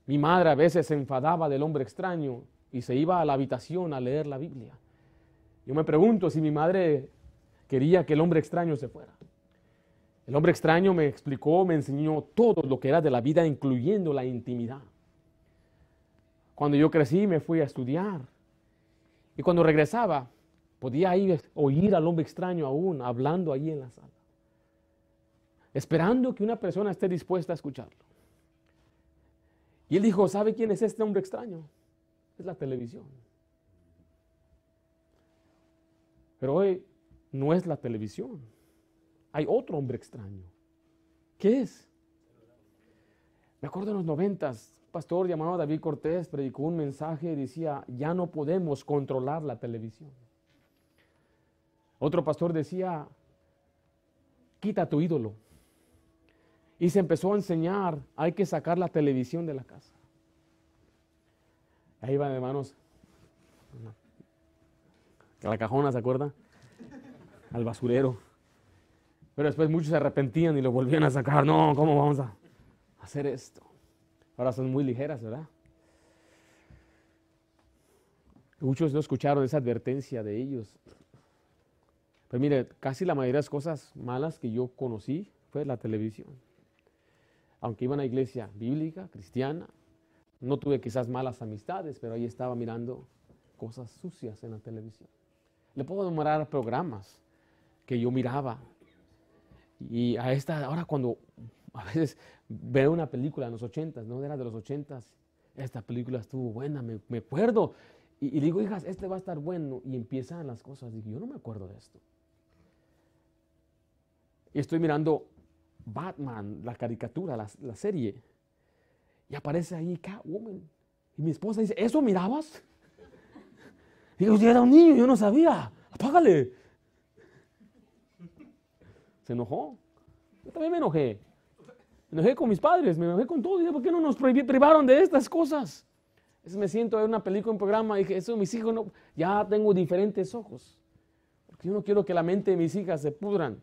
Mi madre a veces se enfadaba del hombre extraño y se iba a la habitación a leer la Biblia. Yo me pregunto si mi madre quería que el hombre extraño se fuera. El hombre extraño me explicó, me enseñó todo lo que era de la vida, incluyendo la intimidad. Cuando yo crecí me fui a estudiar. Y cuando regresaba, podía oír al hombre extraño aún hablando ahí en la sala. Esperando que una persona esté dispuesta a escucharlo. Y él dijo, ¿sabe quién es este hombre extraño? Es la televisión. Pero hoy no es la televisión hay otro hombre extraño. ¿Qué es? Me acuerdo en los noventas, pastor llamado David Cortés predicó un mensaje y decía, ya no podemos controlar la televisión. Otro pastor decía, quita tu ídolo. Y se empezó a enseñar, hay que sacar la televisión de la casa. Ahí van, hermanos. A la cajona, ¿se acuerda? Al basurero. Pero después muchos se arrepentían y lo volvían a sacar. No, ¿cómo vamos a hacer esto? Ahora son muy ligeras, ¿verdad? Muchos no escucharon esa advertencia de ellos. Pero mire, casi la mayoría de las cosas malas que yo conocí fue la televisión. Aunque iba a una iglesia bíblica, cristiana, no tuve quizás malas amistades, pero ahí estaba mirando cosas sucias en la televisión. Le puedo enumerar programas que yo miraba y a esta, ahora cuando a veces veo una película en los ochentas, no era de los ochentas, esta película estuvo buena, me, acuerdo. Y, digo, hijas, este va a estar bueno. Y empiezan las cosas. Y yo no me acuerdo de esto. Y estoy mirando Batman, la caricatura, la, serie. Y aparece ahí Catwoman. Y mi esposa dice, ¿eso mirabas? *laughs* Y yo era un niño, yo no sabía. Apágale se enojó. Yo también me enojé. Me enojé con mis padres, me enojé con todo. ¿Por qué no nos privaron de estas cosas? Me siento a ver una película, un programa, y dije, eso mis hijos no, ya tengo diferentes ojos. Porque yo no quiero que la mente de mis hijas se pudran.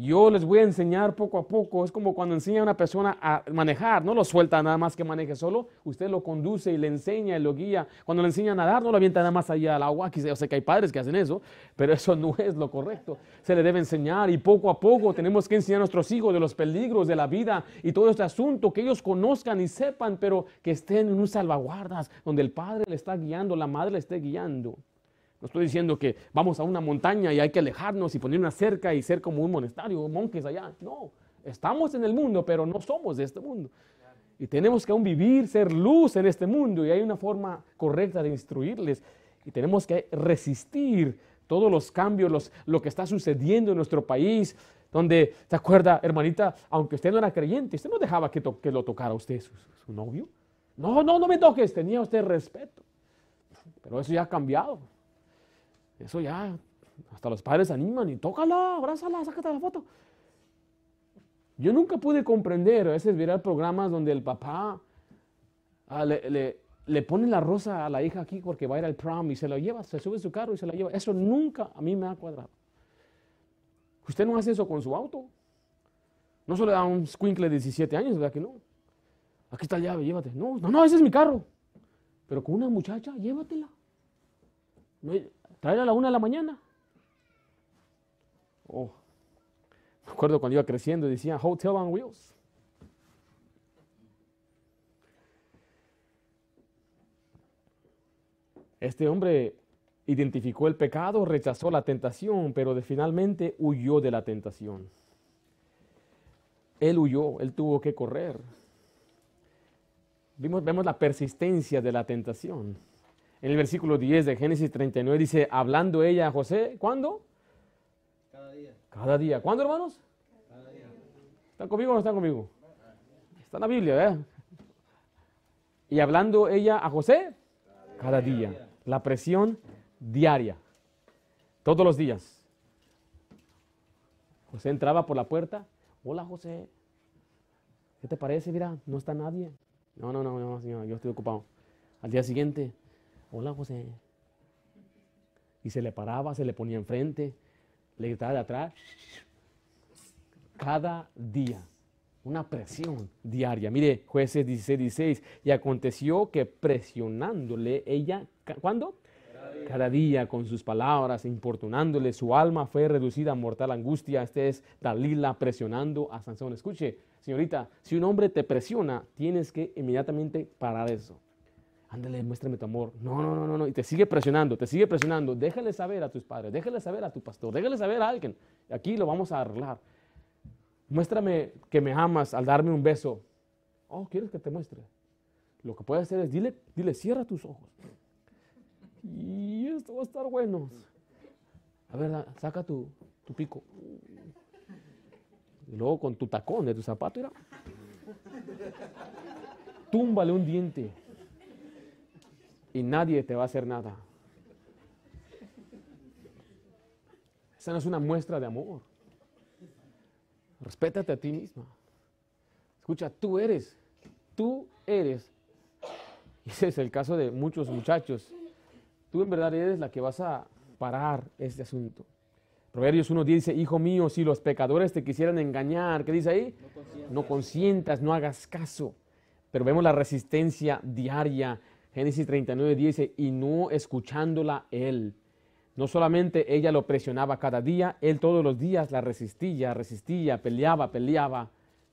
Yo les voy a enseñar poco a poco. Es como cuando enseña a una persona a manejar, no lo suelta nada más que maneje solo. Usted lo conduce y le enseña y lo guía. Cuando le enseña a nadar, no lo avienta nada más allá al agua. Yo sé que hay padres que hacen eso, pero eso no es lo correcto. Se le debe enseñar y poco a poco tenemos que enseñar a nuestros hijos de los peligros de la vida y todo este asunto, que ellos conozcan y sepan, pero que estén en un salvaguardas donde el padre le está guiando, la madre le esté guiando. No estoy diciendo que vamos a una montaña y hay que alejarnos y poner una cerca y ser como un monasterio, monjes allá. No, estamos en el mundo, pero no somos de este mundo. Y tenemos que aún vivir, ser luz en este mundo y hay una forma correcta de instruirles. Y tenemos que resistir todos los cambios, los, lo que está sucediendo en nuestro país, donde, ¿se acuerda, hermanita? Aunque usted no era creyente, usted no dejaba que, que lo tocara usted, su, su, novio. No, no, no me toques, tenía usted respeto. Pero eso ya ha cambiado. Eso ya, hasta los padres animan y tócala, abrázala, sácate la foto. Yo nunca pude comprender, a veces mirar programas donde el papá ah, le, le, pone la rosa a la hija aquí porque va a ir al prom y se la lleva, se sube su carro y se la lleva. Eso nunca a mí me ha cuadrado. Usted no hace eso con su auto. No solo da un squinkle de 17 años, ¿verdad que no? Aquí está la llave, llévate. No, no, no, ese es mi carro. Pero con una muchacha, llévatela. Tráela a la una de la mañana. Oh, me acuerdo cuando iba creciendo decía Hotel on Wheels. Este hombre identificó el pecado, rechazó la tentación, pero finalmente huyó de la tentación. Él huyó, él tuvo que correr. Vimos, vemos la persistencia de la tentación. En el versículo 10 de Génesis 39 dice, hablando ella a José, ¿cuándo? Cada día. Cada día. ¿Cuándo, hermanos? Cada día. ¿Están conmigo o no están conmigo? Está en la Biblia, ¿eh? Y hablando ella a José, cada día. La presión diaria, todos los días. José entraba por la puerta, hola José, ¿qué te parece? Mira, no está nadie. No, no, no, no, señor, yo estoy ocupado. Al día siguiente, hola José. Y se le paraba, se le ponía enfrente, le gritaba de atrás. Cada día, una presión diaria. Mire, jueces 16, 16. Y aconteció que presionándole ella, ¿cuándo? cada día con sus palabras, importunándole, su alma fue reducida a mortal angustia. Este es Dalila presionando a Sansón. Escuche, señorita, si un hombre te presiona, tienes que inmediatamente parar eso. Ándale, muéstrame tu amor. No, no, no, no, no. Y te sigue presionando, te sigue presionando. Déjale saber a tus padres, déjale saber a tu pastor, déjale saber a alguien. Aquí lo vamos a arreglar. Muéstrame que me amas al darme un beso. Oh, ¿quieres que te muestre? Lo que puedes hacer es, dile, dile, cierra tus ojos y esto va a estar bueno. A ver, saca tu, pico. Y luego con tu tacón de tu zapato, mira. Túmbale un diente. Y nadie te va a hacer nada. Esa no es una muestra de amor. Respétate a ti misma. Escucha, tú eres, tú eres. Ese es el caso de muchos muchachos Tú en verdad eres la que vas a parar este asunto. Proverbios 1.10 dice, Hijo mío, si los pecadores te quisieran engañar, ¿qué dice ahí? No consientas, no, hagas caso. Pero vemos la resistencia diaria. Génesis 39 dice, y no escuchándola él. No solamente ella lo presionaba cada día, él todos los días la resistía, resistía, peleaba, peleaba.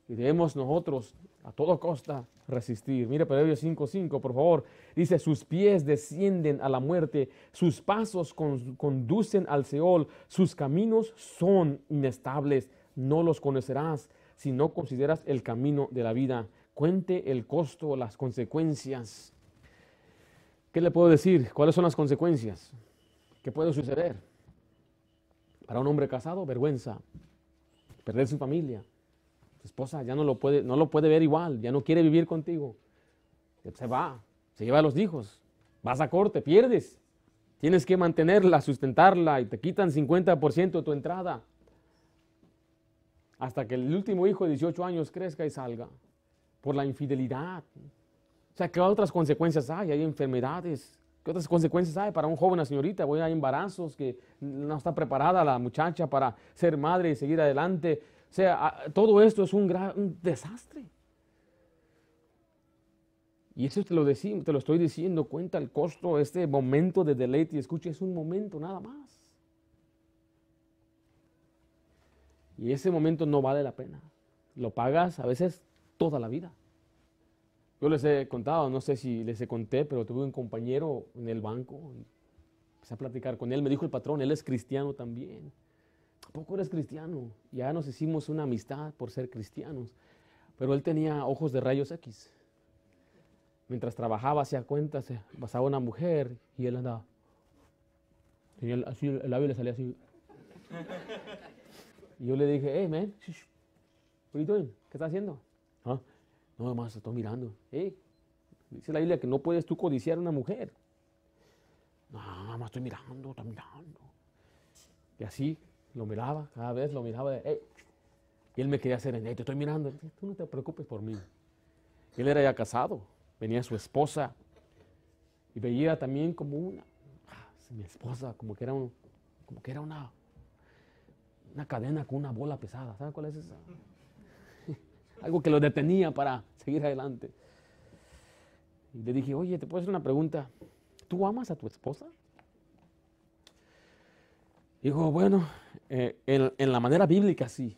Y debemos nosotros a toda costa resistir. Mire Proverbios 5.5, por favor. Dice, sus pies descienden a la muerte, sus pasos conducen al Seol, sus caminos son inestables. No los conocerás si no consideras el camino de la vida. Cuente el costo, las consecuencias. ¿Qué le puedo decir? ¿Cuáles son las consecuencias? ¿Qué puede suceder? Para un hombre casado, vergüenza, perder su familia, esposa ya no lo puede, no lo puede ver igual, ya no quiere vivir contigo. Se va, se lleva a los hijos, vas a corte, pierdes. Tienes que mantenerla, sustentarla y te quitan 50% de tu entrada. Hasta que el último hijo de 18 años crezca y salga por la infidelidad. O sea, ¿qué otras consecuencias hay? Hay enfermedades. ¿Qué otras consecuencias hay para un joven, una señorita? Voy a embarazos que no está preparada la muchacha para ser madre y seguir adelante o sea, todo esto es un, gran, desastre. Y eso te lo, te lo estoy diciendo, cuenta el costo, este momento de deleite y escucha, es un momento nada más. Y ese momento no vale la pena. Lo pagas a veces toda la vida. Yo les he contado, no sé si les he conté, pero tuve un compañero en el banco. empecé a platicar con él. Me dijo el patrón, él es cristiano también poco eres cristiano? Ya nos hicimos una amistad por ser cristianos. Pero él tenía ojos de rayos X. Mientras trabajaba, hacía cuentas, pasaba una mujer y él andaba. Así, el labio le salía así. Y yo le dije, hey, man? ¿Qué estás haciendo? "Ah, No, más estoy mirando. Dice la Biblia que no puedes tú codiciar a una mujer. No, más estoy mirando, estoy mirando. Y así lo miraba, cada vez lo miraba. de. Y él me quería hacer en, hey, te estoy mirando. Tú no te preocupes por mí. Él era ya casado, venía su esposa y veía también como una, ah, mi esposa, como que era, un- como que era una, una cadena con una bola pesada. ¿Saben cuál es esa? Algo que lo detenía para seguir adelante. Y le dije, oye, te puedo hacer una pregunta. ¿Tú amas a tu esposa? Dijo, bueno, eh, en, la manera bíblica sí.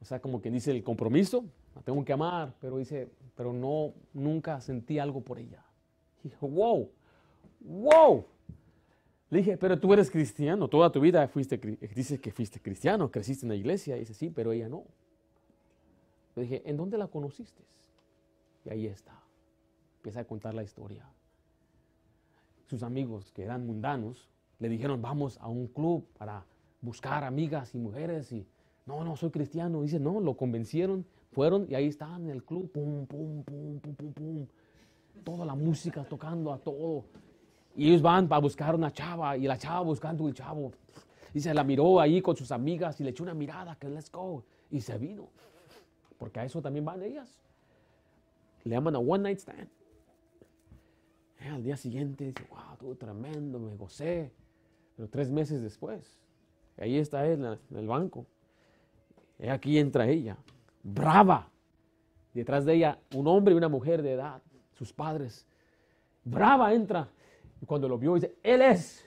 O sea, como que dice el compromiso, la tengo que amar, pero dice, pero no, nunca sentí algo por ella. Dijo, wow, wow. Le dije, pero tú eres cristiano, toda tu vida fuiste, dices que fuiste cristiano, creciste en la iglesia. Dice, sí, pero ella no. Le dije, ¿en dónde la conociste? Y ahí está. Empieza a contar la historia. Sus amigos, que eran mundanos, le dijeron, vamos a un club para buscar amigas y mujeres. Y no, no, soy cristiano. Dice, no, lo convencieron, fueron y ahí estaban en el club, pum, pum, pum, pum, pum, pum. Toda la música tocando a todo. Y ellos van para buscar una chava y la chava buscando el chavo. Y se la miró ahí con sus amigas y le echó una mirada que let's go. Y se vino. Porque a eso también van ellas. Le llaman a one night stand. Eh, al día siguiente dice, wow, estuvo tremendo, me gocé. Pero tres meses después, ahí está él en el banco. Y aquí entra ella, brava. Detrás de ella, un hombre y una mujer de edad, sus padres. Brava entra. Y cuando lo vio, dice, Él es.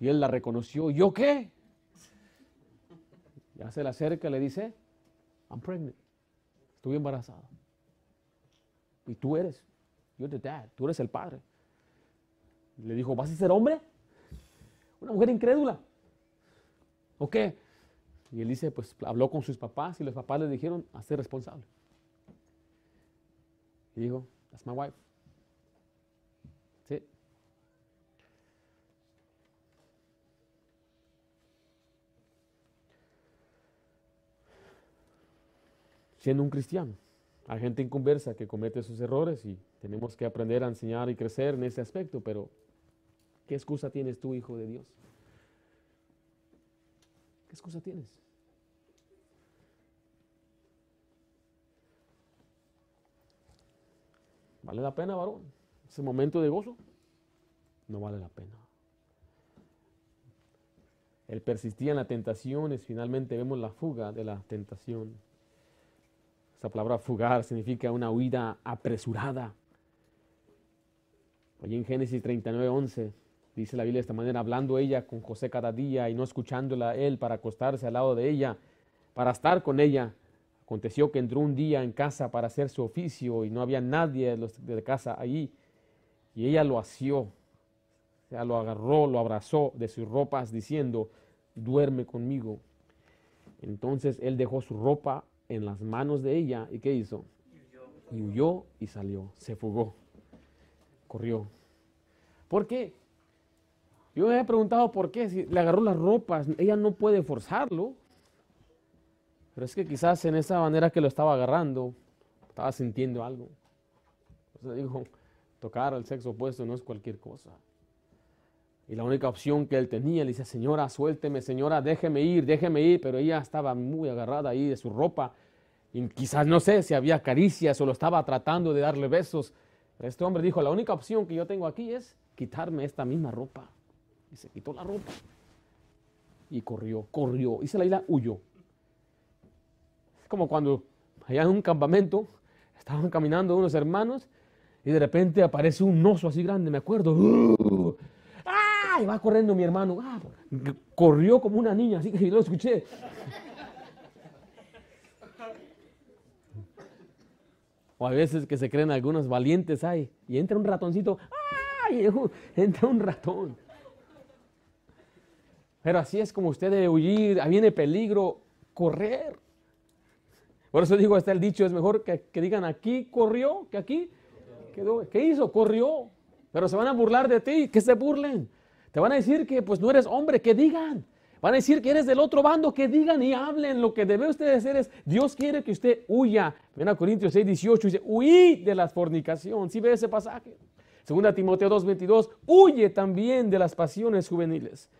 Y él la reconoció. ¿Yo qué? Ya se le acerca le dice, I'm pregnant. Estoy embarazada. Y tú eres. You're the dad. Tú eres el padre. Le dijo, ¿vas a ser hombre? Una mujer incrédula. ¿O qué? Y él dice, pues habló con sus papás y los papás le dijeron, hazte responsable. Y dijo, that's my wife. That's it. Siendo un cristiano, hay gente inconversa que comete sus errores y tenemos que aprender a enseñar y crecer en ese aspecto, pero ¿qué excusa tienes tú, hijo de Dios? ¿Qué excusa tienes? ¿Vale la pena, varón? Ese momento de gozo no vale la pena. Él persistía en la tentación finalmente vemos la fuga de la tentación. Esa palabra fugar significa una huida apresurada. Allí en Génesis 39, 11 dice la Biblia de esta manera, hablando ella con José cada día y no escuchándola él para acostarse al lado de ella, para estar con ella. Aconteció que entró un día en casa para hacer su oficio y no había nadie de, casa allí. Y ella lo asió, o lo agarró, lo abrazó de sus ropas diciendo, duerme conmigo. Entonces él dejó su ropa en las manos de ella y ¿qué hizo? Y huyó y salió, se fugó, corrió. ¿Por qué? Yo me he preguntado por qué, si le agarró las ropas, ella no puede forzarlo. Pero es que quizás en esa manera que lo estaba agarrando, estaba sintiendo algo. Entonces dijo, tocar al sexo opuesto no es cualquier cosa. Y la única opción que él tenía, le dice, señora, suélteme, señora, déjeme ir, déjeme ir, pero ella estaba muy agarrada ahí de su ropa. Y quizás no sé si había caricias o lo estaba tratando de darle besos. Este hombre dijo, la única opción que yo tengo aquí es quitarme esta misma ropa. Y se quitó la ropa. Y corrió, corrió. Y se la isla huyó. Es como cuando allá en un campamento estaban caminando unos hermanos y de repente aparece un oso así grande, me acuerdo. ¡Uh! ¡Ah! Y va corriendo mi hermano. ¡Ah! Corrió como una niña, así que lo escuché. O a veces que se creen algunos valientes ahí y entra un ratoncito. ¡Ay! *laughs* Entra un ratón. Pero así es como usted debe huir, ahí viene peligro, correr. Por eso digo, está el dicho, es mejor que, que digan aquí corrió que aquí quedó. ¿Qué hizo? Corrió. Pero se van a burlar de ti, que se burlen. Te van a decir que pues no eres hombre, que digan. Van a decir que eres del otro bando, que digan y hablen. Lo que debe usted hacer es, Dios quiere que usted huya. Ven a Corintios 6, 18, dice, huí de la fornicación. ¿Sí ve ese pasaje? Segunda Timoteo 2, 22, huye también de las pasiones juveniles.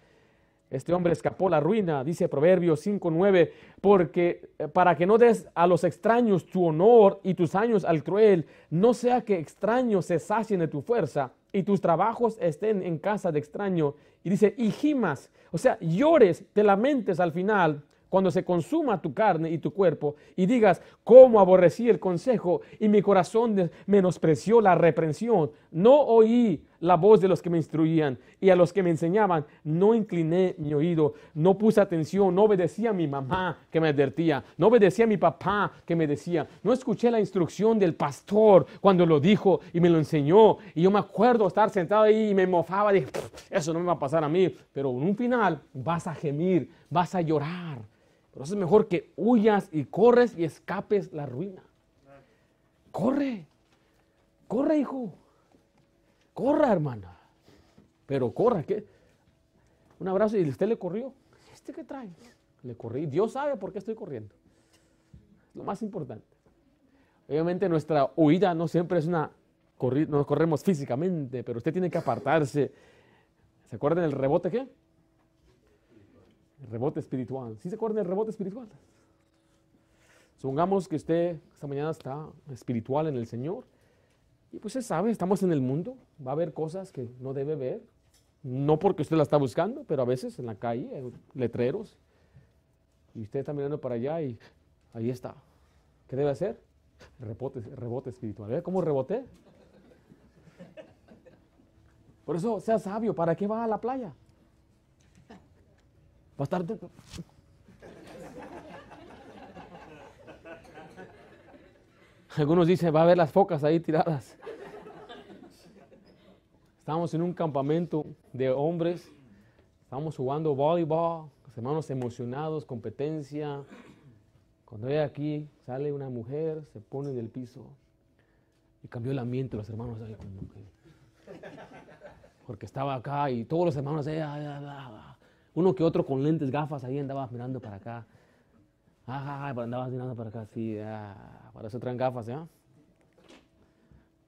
Este hombre escapó la ruina, dice Proverbios 5:9, porque eh, para que no des a los extraños tu honor y tus años al cruel, no sea que extraños se sacien de tu fuerza y tus trabajos estén en casa de extraño. Y dice, y gimas, o sea, llores, te lamentes al final cuando se consuma tu carne y tu cuerpo y digas, cómo aborrecí el consejo y mi corazón menospreció la reprensión. No oí la voz de los que me instruían y a los que me enseñaban, no incliné mi oído, no puse atención, no obedecía a mi mamá que me advertía, no obedecía a mi papá que me decía, no escuché la instrucción del pastor cuando lo dijo y me lo enseñó. Y yo me acuerdo estar sentado ahí y me mofaba, dije, eso no me va a pasar a mí, pero en un final vas a gemir, vas a llorar por eso es mejor que huyas y corres y escapes la ruina. Corre, corre hijo, corra hermana, pero corra, ¿qué? Un abrazo y usted le corrió. ¿Este qué trae? Le corrí. Dios sabe por qué estoy corriendo. Lo más importante. Obviamente nuestra huida no siempre es una, nos corremos físicamente, pero usted tiene que apartarse. ¿Se acuerdan del rebote qué? El rebote espiritual. ¿Sí se acuerdan del rebote espiritual? Supongamos que usted esta mañana está espiritual en el Señor. Y pues usted sabe, estamos en el mundo. Va a haber cosas que no debe ver. No porque usted la está buscando, pero a veces en la calle hay letreros. Y usted está mirando para allá y ahí está. ¿Qué debe hacer? Rebote, rebote espiritual. ¿Ve cómo rebote? Por eso sea sabio. ¿Para qué va a la playa? Va a estar... Algunos dicen, va a haber las focas ahí tiradas. Estamos en un campamento de hombres, estamos jugando voleibol, los hermanos emocionados, competencia. Cuando ve aquí, sale una mujer, se pone en el piso y cambió el ambiente, los hermanos ahí porque estaba acá y todos los hermanos ahí, uno que otro con lentes, gafas, ahí andaba mirando para acá. Ajá, andaba mirando para acá, sí, ah, para eso traen gafas.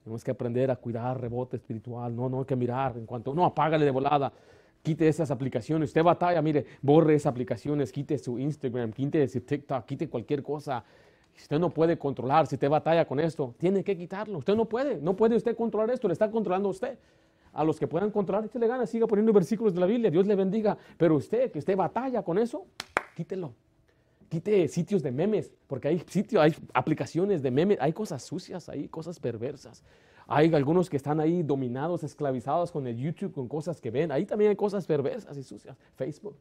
Tenemos que aprender a cuidar rebote espiritual, no, no hay que mirar en cuanto, no, apágale de volada, quite esas aplicaciones, usted batalla, mire, borre esas aplicaciones, quite su Instagram, quite su TikTok, quite cualquier cosa. Usted no puede controlar, si usted batalla con esto, tiene que quitarlo. Usted no puede, no puede usted controlar esto, le está controlando a usted a los que puedan controlar, le gana, siga poniendo versículos de la Biblia, Dios le bendiga. Pero usted, que usted batalla con eso, quítelo. Quite sitios de memes, porque hay sitios, hay aplicaciones de memes, hay cosas sucias, hay cosas perversas. Hay algunos que están ahí dominados, esclavizados con el YouTube, con cosas que ven. Ahí también hay cosas perversas y sucias. Facebook.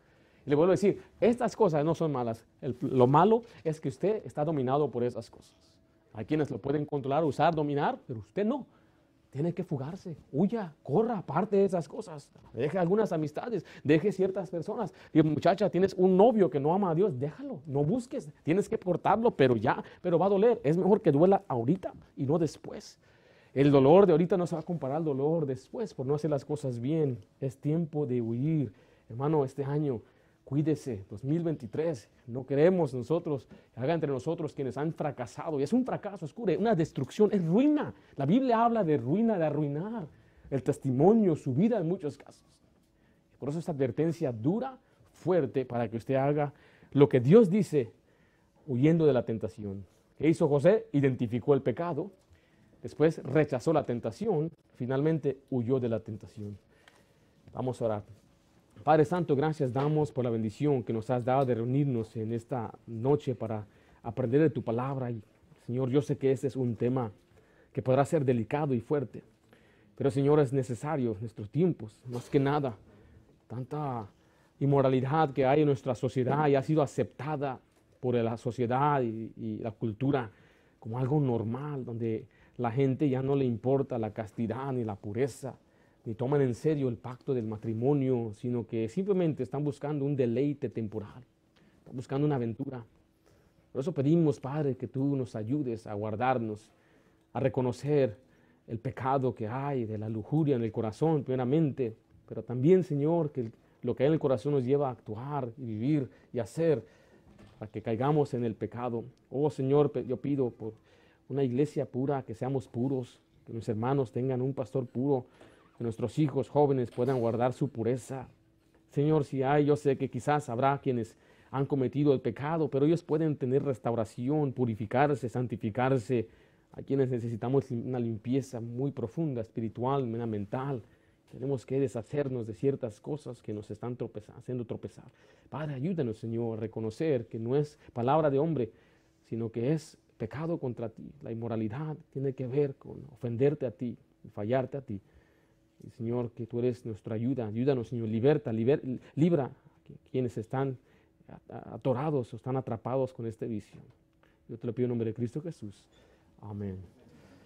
le vuelvo a decir, estas cosas no son malas. lo malo es que usted está dominado por esas cosas. Hay quienes lo pueden controlar, usar, dominar, pero usted no tiene que fugarse, huya, corra, aparte de esas cosas. Deje algunas amistades, deje ciertas personas. Y muchacha, tienes un novio que no ama a Dios, déjalo, no busques, tienes que portarlo, pero ya, pero va a doler. Es mejor que duela ahorita y no después. El dolor de ahorita no se va a comparar al dolor después por no hacer las cosas bien. Es tiempo de huir. Hermano, este año cuídese, 2023, no queremos nosotros, haga entre nosotros quienes han fracasado, y es un fracaso, es una destrucción, es ruina. La Biblia habla de ruina, de arruinar el testimonio, su vida en muchos casos. Por eso esta advertencia dura, fuerte, para que usted haga lo que Dios dice, huyendo de la tentación. ¿Qué hizo José? Identificó el pecado, después rechazó la tentación, finalmente huyó de la tentación. Vamos a orar. Padre Santo, gracias damos por la bendición que nos has dado de reunirnos en esta noche para aprender de tu palabra. Y, Señor, yo sé que este es un tema que podrá ser delicado y fuerte, pero Señor, es necesario nuestros tiempos, más que nada, tanta inmoralidad que hay en nuestra sociedad y ha sido aceptada por la sociedad y, y la cultura como algo normal, donde la gente ya no le importa la castidad ni la pureza ni toman en serio el pacto del matrimonio, sino que simplemente están buscando un deleite temporal, están buscando una aventura. Por eso pedimos, Padre, que tú nos ayudes a guardarnos, a reconocer el pecado que hay de la lujuria en el corazón, primeramente, pero también, Señor, que lo que hay en el corazón nos lleva a actuar y vivir y hacer para que caigamos en el pecado. Oh Señor, yo pido por una iglesia pura, que seamos puros, que nuestros hermanos tengan un pastor puro, que nuestros hijos jóvenes puedan guardar su pureza. Señor, si hay, yo sé que quizás habrá quienes han cometido el pecado, pero ellos pueden tener restauración, purificarse, santificarse. A quienes necesitamos una limpieza muy profunda, espiritual, mental. Tenemos que deshacernos de ciertas cosas que nos están haciendo tropezar. Padre, ayúdanos, Señor, a reconocer que no es palabra de hombre, sino que es pecado contra ti. La inmoralidad tiene que ver con ofenderte a ti, fallarte a ti. Señor, que tú eres nuestra ayuda. Ayúdanos, Señor, liberta, libra a quienes están atorados o están atrapados con este vicio. Yo te lo pido en nombre de Cristo Jesús. Amén.